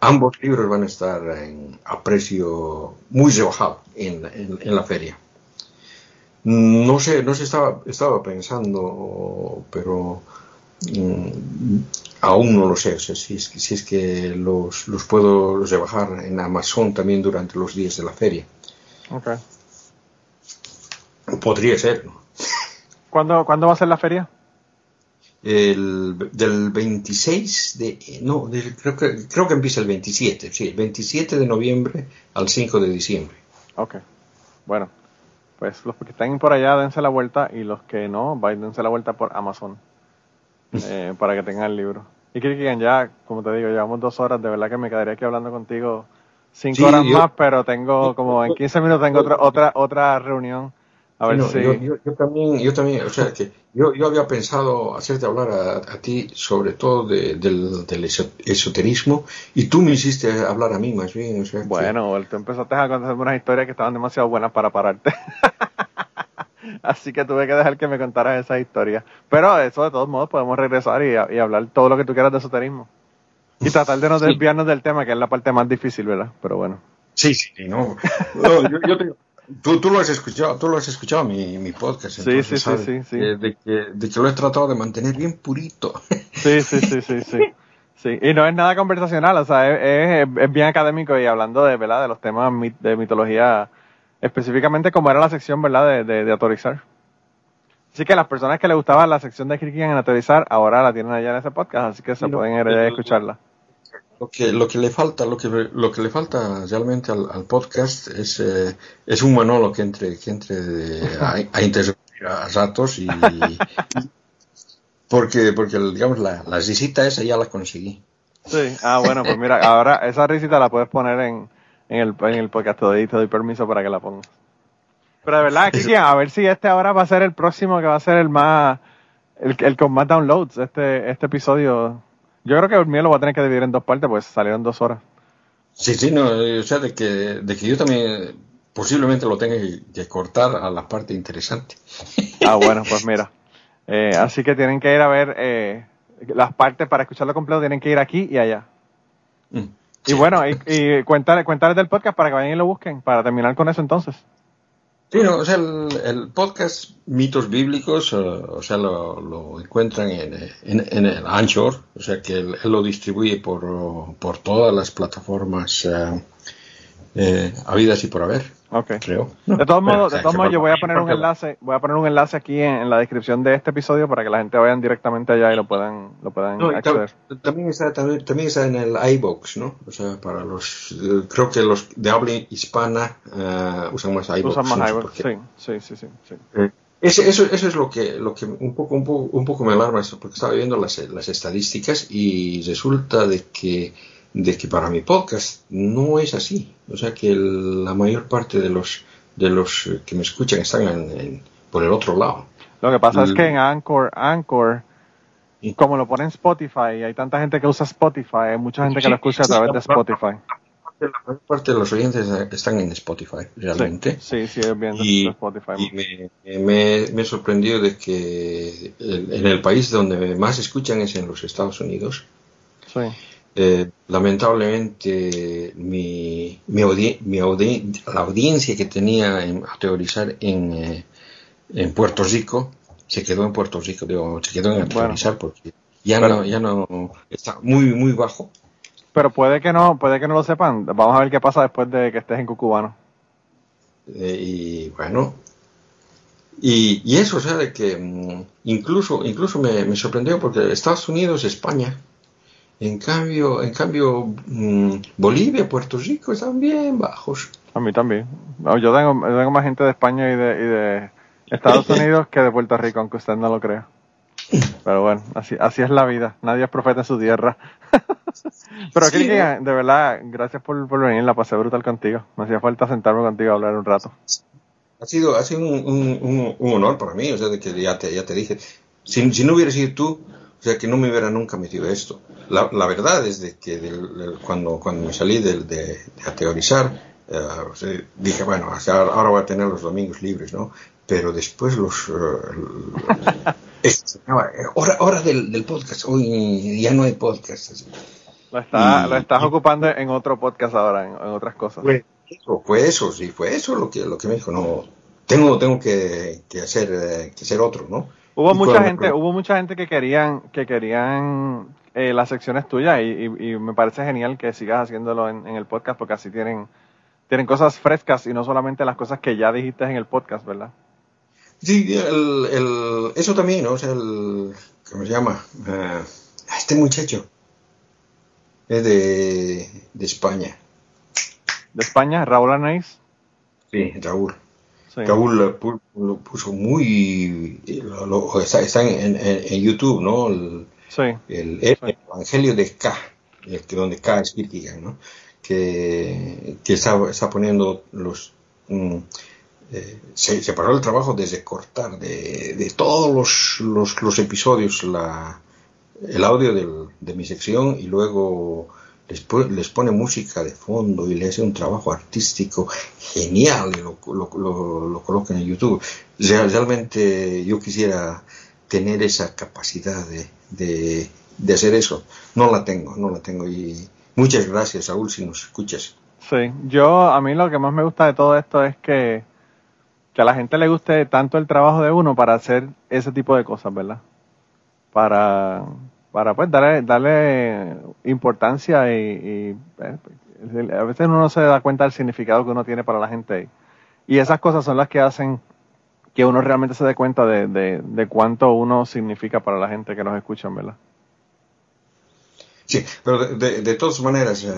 ambos libros van a estar en, a precio muy rebajado en, en, en la feria. No sé, no sé, estaba, estaba pensando, pero aún no lo sé, si, es, si, es, que los, los, puedo rebajar en Amazon también durante los días de la feria. Okay. Podría ser. ¿Cuándo, ¿Cuándo va a ser la feria? El, del 26 de... No, creo, que, creo que empieza el 27, sí, el 27 de noviembre al 5 de diciembre. Ok, bueno, pues los que estén por allá dense la vuelta y los que no, vayan dense la vuelta por Amazon. Eh, para que tengan el libro. Y que ya, como te digo, llevamos dos horas, de verdad que me quedaría aquí hablando contigo cinco horas más, pero tengo como en 15 minutos tengo otra otra otra reunión. A ver si... yo, también, yo también, o sea, que yo, yo había pensado hacerte hablar a, ti sobre todo del, del, esoterismo y tú me hiciste hablar a mí más bien. O sea, bueno, tú empezaste a contarme unas historias que estaban demasiado buenas para pararte. Así que tuve que dejar que me contaras esa historia. Pero eso de todos modos podemos regresar y, hablar todo lo que tú quieras de esoterismo. Y tratar de no desviarnos del tema, que es la parte más difícil, ¿verdad? Pero bueno. Sí, sí, no. yo, tú, tú, lo has escuchado, tú lo has escuchado mi, mi podcast. sí, sí, sí, sí, sí. De, que, de que lo he tratado de mantener bien purito. Sí, sí, sí, sí, sí. Sí, y no es nada conversacional, o sea, es, es, bien académico y hablando de, ¿verdad? de los temas de mitología específicamente como era la sección, ¿verdad?, de, de, autorizar. Así que las personas que les gustaba la sección de Kirkigan en autorizar, ahora la tienen allá en ese podcast, así que se pueden ir a escucharla. Lo que, lo que le falta, lo que, lo que le falta realmente al, podcast es, eh, es un monólogo que entre, que entre a, a, a ratos y, porque, porque digamos la, la risita esa ya la conseguí. Sí, ah bueno, pues mira, ahora esa risita la puedes poner en, en el, en el podcast te doy, te doy permiso para que la pongas. Pero de verdad, Kiki, a ver si este ahora va a ser el próximo que va a ser el más, el, el con más downloads, este, este episodio. Yo creo que el mío lo voy a tener que dividir en dos partes, pues salieron dos horas. Sí, sí, no, o sea, de que, de que yo también posiblemente lo tenga que, que cortar a la parte interesante. Ah, bueno, pues mira. Eh, así que tienen que ir a ver eh, las partes para escucharlo completo, tienen que ir aquí y allá. Mm. Y bueno, y, cuéntale, cuéntales del podcast para que vayan y lo busquen, para terminar con eso entonces. Sí, o sea, el, el podcast Mitos Bíblicos, eh, o sea, lo, encuentran en, en, el Anchor, o sea, que él, él lo distribuye por, por todas las plataformas eh, eh, habidas y por haber, Ok. creo. De todos modos, de todos modos, yo voy a poner un enlace, voy a poner un enlace aquí en, en la descripción de este episodio para que la gente vayan directamente allá y lo puedan, lo puedan No, acceder. también está también, también está en el iBox, ¿no? O sea, para los eh, creo que los de habla hispana eh, usan más iBox. Usan más no qué. sí, sí, sí, sí, sí. Eh, ese- eso, eso es lo que, lo que un poco, un poco, un poco me alarma, eso, porque estaba viendo las, las estadísticas y resulta de que, de que para mi podcast no es así. O sea que el- la mayor parte de los, de los que me escuchan están en- en- por el otro lado. Lo que pasa es que en Anchor, Anchor, como lo pone en Spotify, hay tanta gente que usa Spotify, hay mucha gente que lo escucha a través de Spotify. La mayor parte de los oyentes están en Spotify, realmente. Sí, sí, es bien de Y, Spotify. y me, me, me sorprendió de que el- en el país donde más escuchan es en los Estados Unidos. Sí. Eh, lamentablemente mi, mi, audi- mi audi- la audiencia que tenía en, a teorizar en, eh, en Puerto Rico se quedó en Puerto Rico, digo, se quedó en a teorizar porque ya Pero- no, ya no está muy muy bajo. Pero puede que no, puede que no lo sepan. Vamos a ver qué pasa después de que estés en Cucubano. Eh, y bueno, y, y eso, o sea, de que mm, incluso, incluso me, me sorprendió porque Estados Unidos, España, en cambio, en cambio mm, Bolivia, Puerto Rico están bien bajos. A mí también. No, yo, tengo, yo tengo más gente de España y de, y de Estados Unidos que de Puerto Rico, aunque usted no lo crea. Pero bueno, así, así es la vida. Nadie es profeta en su tierra. Pero Sí, Kiki, de verdad, gracias por, por venir. La pasé brutal contigo. Me hacía falta sentarme contigo a hablar un rato. Ha sido, ha sido un, un- un- un honor para mí, o sea, de que ya te, ya te dije, si, si no hubiera sido tú, o sea, que no me hubiera nunca metido esto. La, la verdad es de que del- del- cuando, cuando me salí del- de, de a teorizar, eh, dije, bueno, ahora voy a tener los domingos libres, ¿no? Pero después los... eh, eh, hora, hora del, del podcast, hoy ya no hay podcast. así. Lo, está, Y- lo estás y- ocupando en otro podcast ahora, en, en otras cosas. Fue eso, fue eso, sí, fue eso lo que, lo que me dijo, no, tengo, tengo que, que hacer, eh, que hacer otro, ¿no? Hubo Y mucha gente, hubo mucha gente que querían, que querían eh, las secciones tuyas y, y- y me parece genial que sigas haciéndolo en, en el podcast porque así tienen, tienen cosas frescas y no solamente las cosas que ya dijiste en el podcast, ¿verdad? Sí, el, el- eso también, ¿no? O sea, el, ¿cómo se llama? Eh, este muchacho es de, de España. De España, Raúl Arnaiz. Sí, Raúl. Sí. Raúl lo pu- lo puso muy... lo- lo- está, está en, en- en YouTube, ¿no? El, Sí. el, el Evangelio de K, el que donde K es Kierkegaard, ¿no? Que, que está, está poniendo los... mm, eh, se separó el trabajo desde cortar de, de todos los, los, los episodios la, el audio del- de mi sección y luego les, pone música de fondo y le hace un trabajo artístico genial y lo, lo, lo- lo coloca en YouTube. Real- realmente yo quisiera tener esa capacidad de, de, de hacer eso. No la tengo, no la tengo. Y muchas gracias, Saúl, si nos escuchas. Sí, yo, a mí lo que más me gusta de todo esto es que, que a la gente le guste tanto el trabajo de uno para hacer ese tipo de cosas, ¿verdad? Para, para pues darle, darle importancia y, y, eh, a veces uno no se da cuenta del significado que uno tiene para la gente. Y esas cosas son las que hacen que uno realmente se dé cuenta de, de, de cuánto uno significa para la gente que nos escuchan, ¿verdad? Sí, pero de, de- de todas maneras, eh,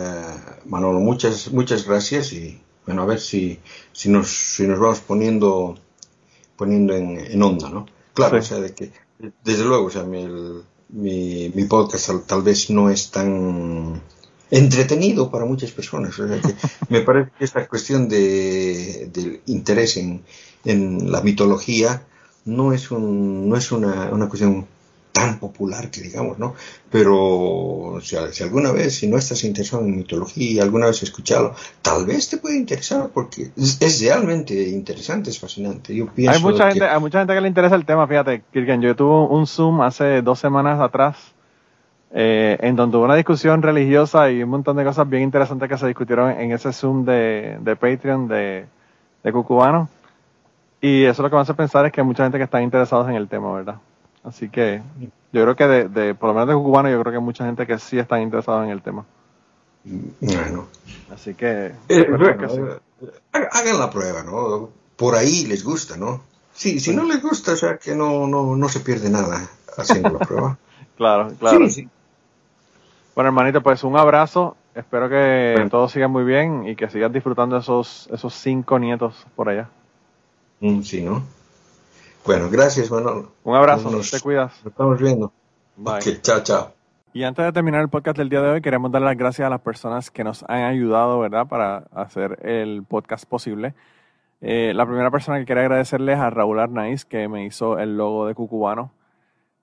Manolo, muchas, muchas gracias y bueno, a ver si, si, nos, si nos vamos poniendo, poniendo en, en onda, ¿no? Claro, Sí. o sea, de que, desde luego, o sea, el- mi, mi podcast tal, vez no es tan entretenido para muchas personas. O sea, que me parece que esta cuestión de, del interés en, en la mitología no es, un, no es una, una cuestión tan popular que digamos, ¿no? Pero si, si, alguna vez, si no estás interesado en mitología, alguna vez escuchado, tal vez te puede interesar porque es, es realmente interesante, es fascinante. Yo pienso hay mucha que- gente, hay mucha gente que le interesa el tema, fíjate, Kirken, yo tuve un Zoom hace dos semanas atrás eh, en donde hubo una discusión religiosa y un montón de cosas bien interesantes que se discutieron en ese Zoom de, de Patreon de, de Cucubano. Y eso lo que me hace pensar es que hay mucha gente que está interesados en el tema, ¿verdad? Así que yo creo que de, de por lo menos de Cucubano, yo creo que hay mucha gente que sí están interesados en el tema. Bueno, Así que, Eh, bueno, sí. eh, ha- hagan la prueba, ¿no? Por ahí les gusta, ¿no? Sí, si no les gusta, o sea que no, no, no se pierde nada haciendo la prueba. Claro, claro. Sí, sí. Bueno, hermanito, pues un abrazo. Espero que Bueno. todo siga muy bien y que sigas disfrutando esos, esos cinco nietos por allá. Mm, Sí, ¿no? Bueno, gracias, Manolo. Un abrazo, Nos- te cuidas. Nos estamos viendo. Bye. Ok, chao, chao. Y antes de terminar el podcast del día de hoy, queremos dar las gracias a las personas que nos han ayudado, ¿verdad?, para hacer el podcast posible. Eh, la primera persona que quiero agradecerle es a Raúl Arnaiz, que me hizo el logo de Cucubano.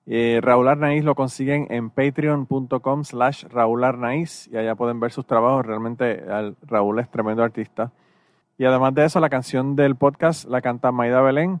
Eh, Raúl Arnaiz lo consiguen en patreon.com slash Raúl Arnaiz y allá pueden ver sus trabajos. Realmente al- Raúl es tremendo artista. Y además de eso, la canción del podcast la canta Maida Belén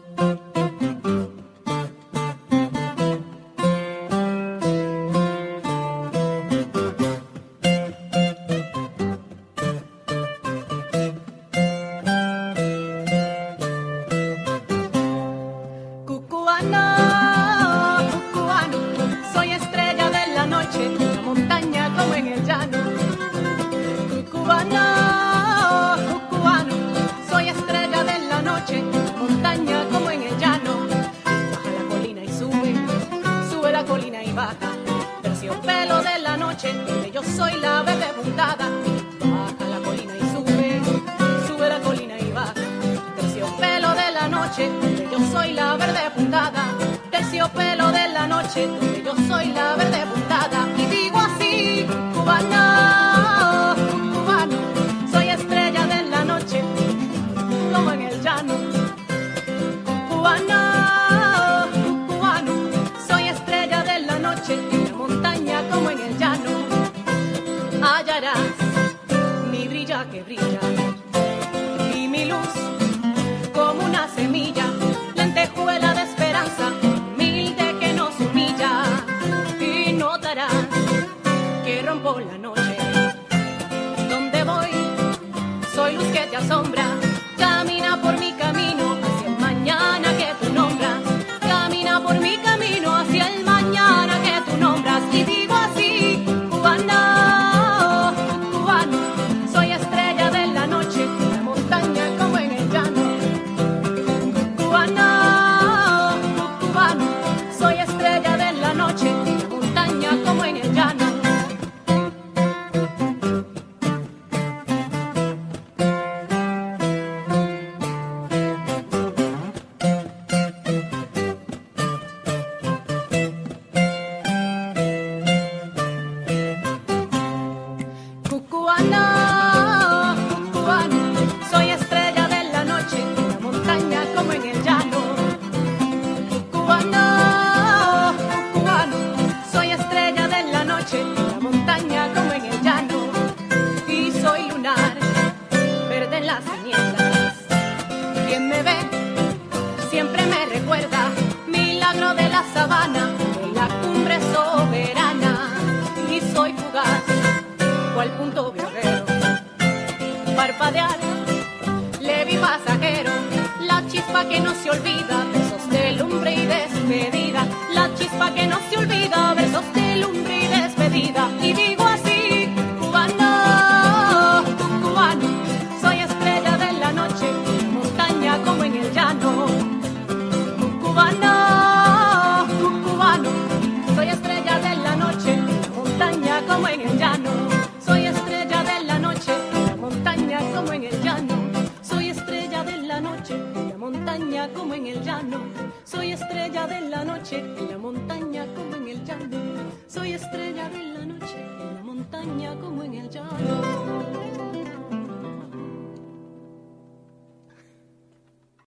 Que brilla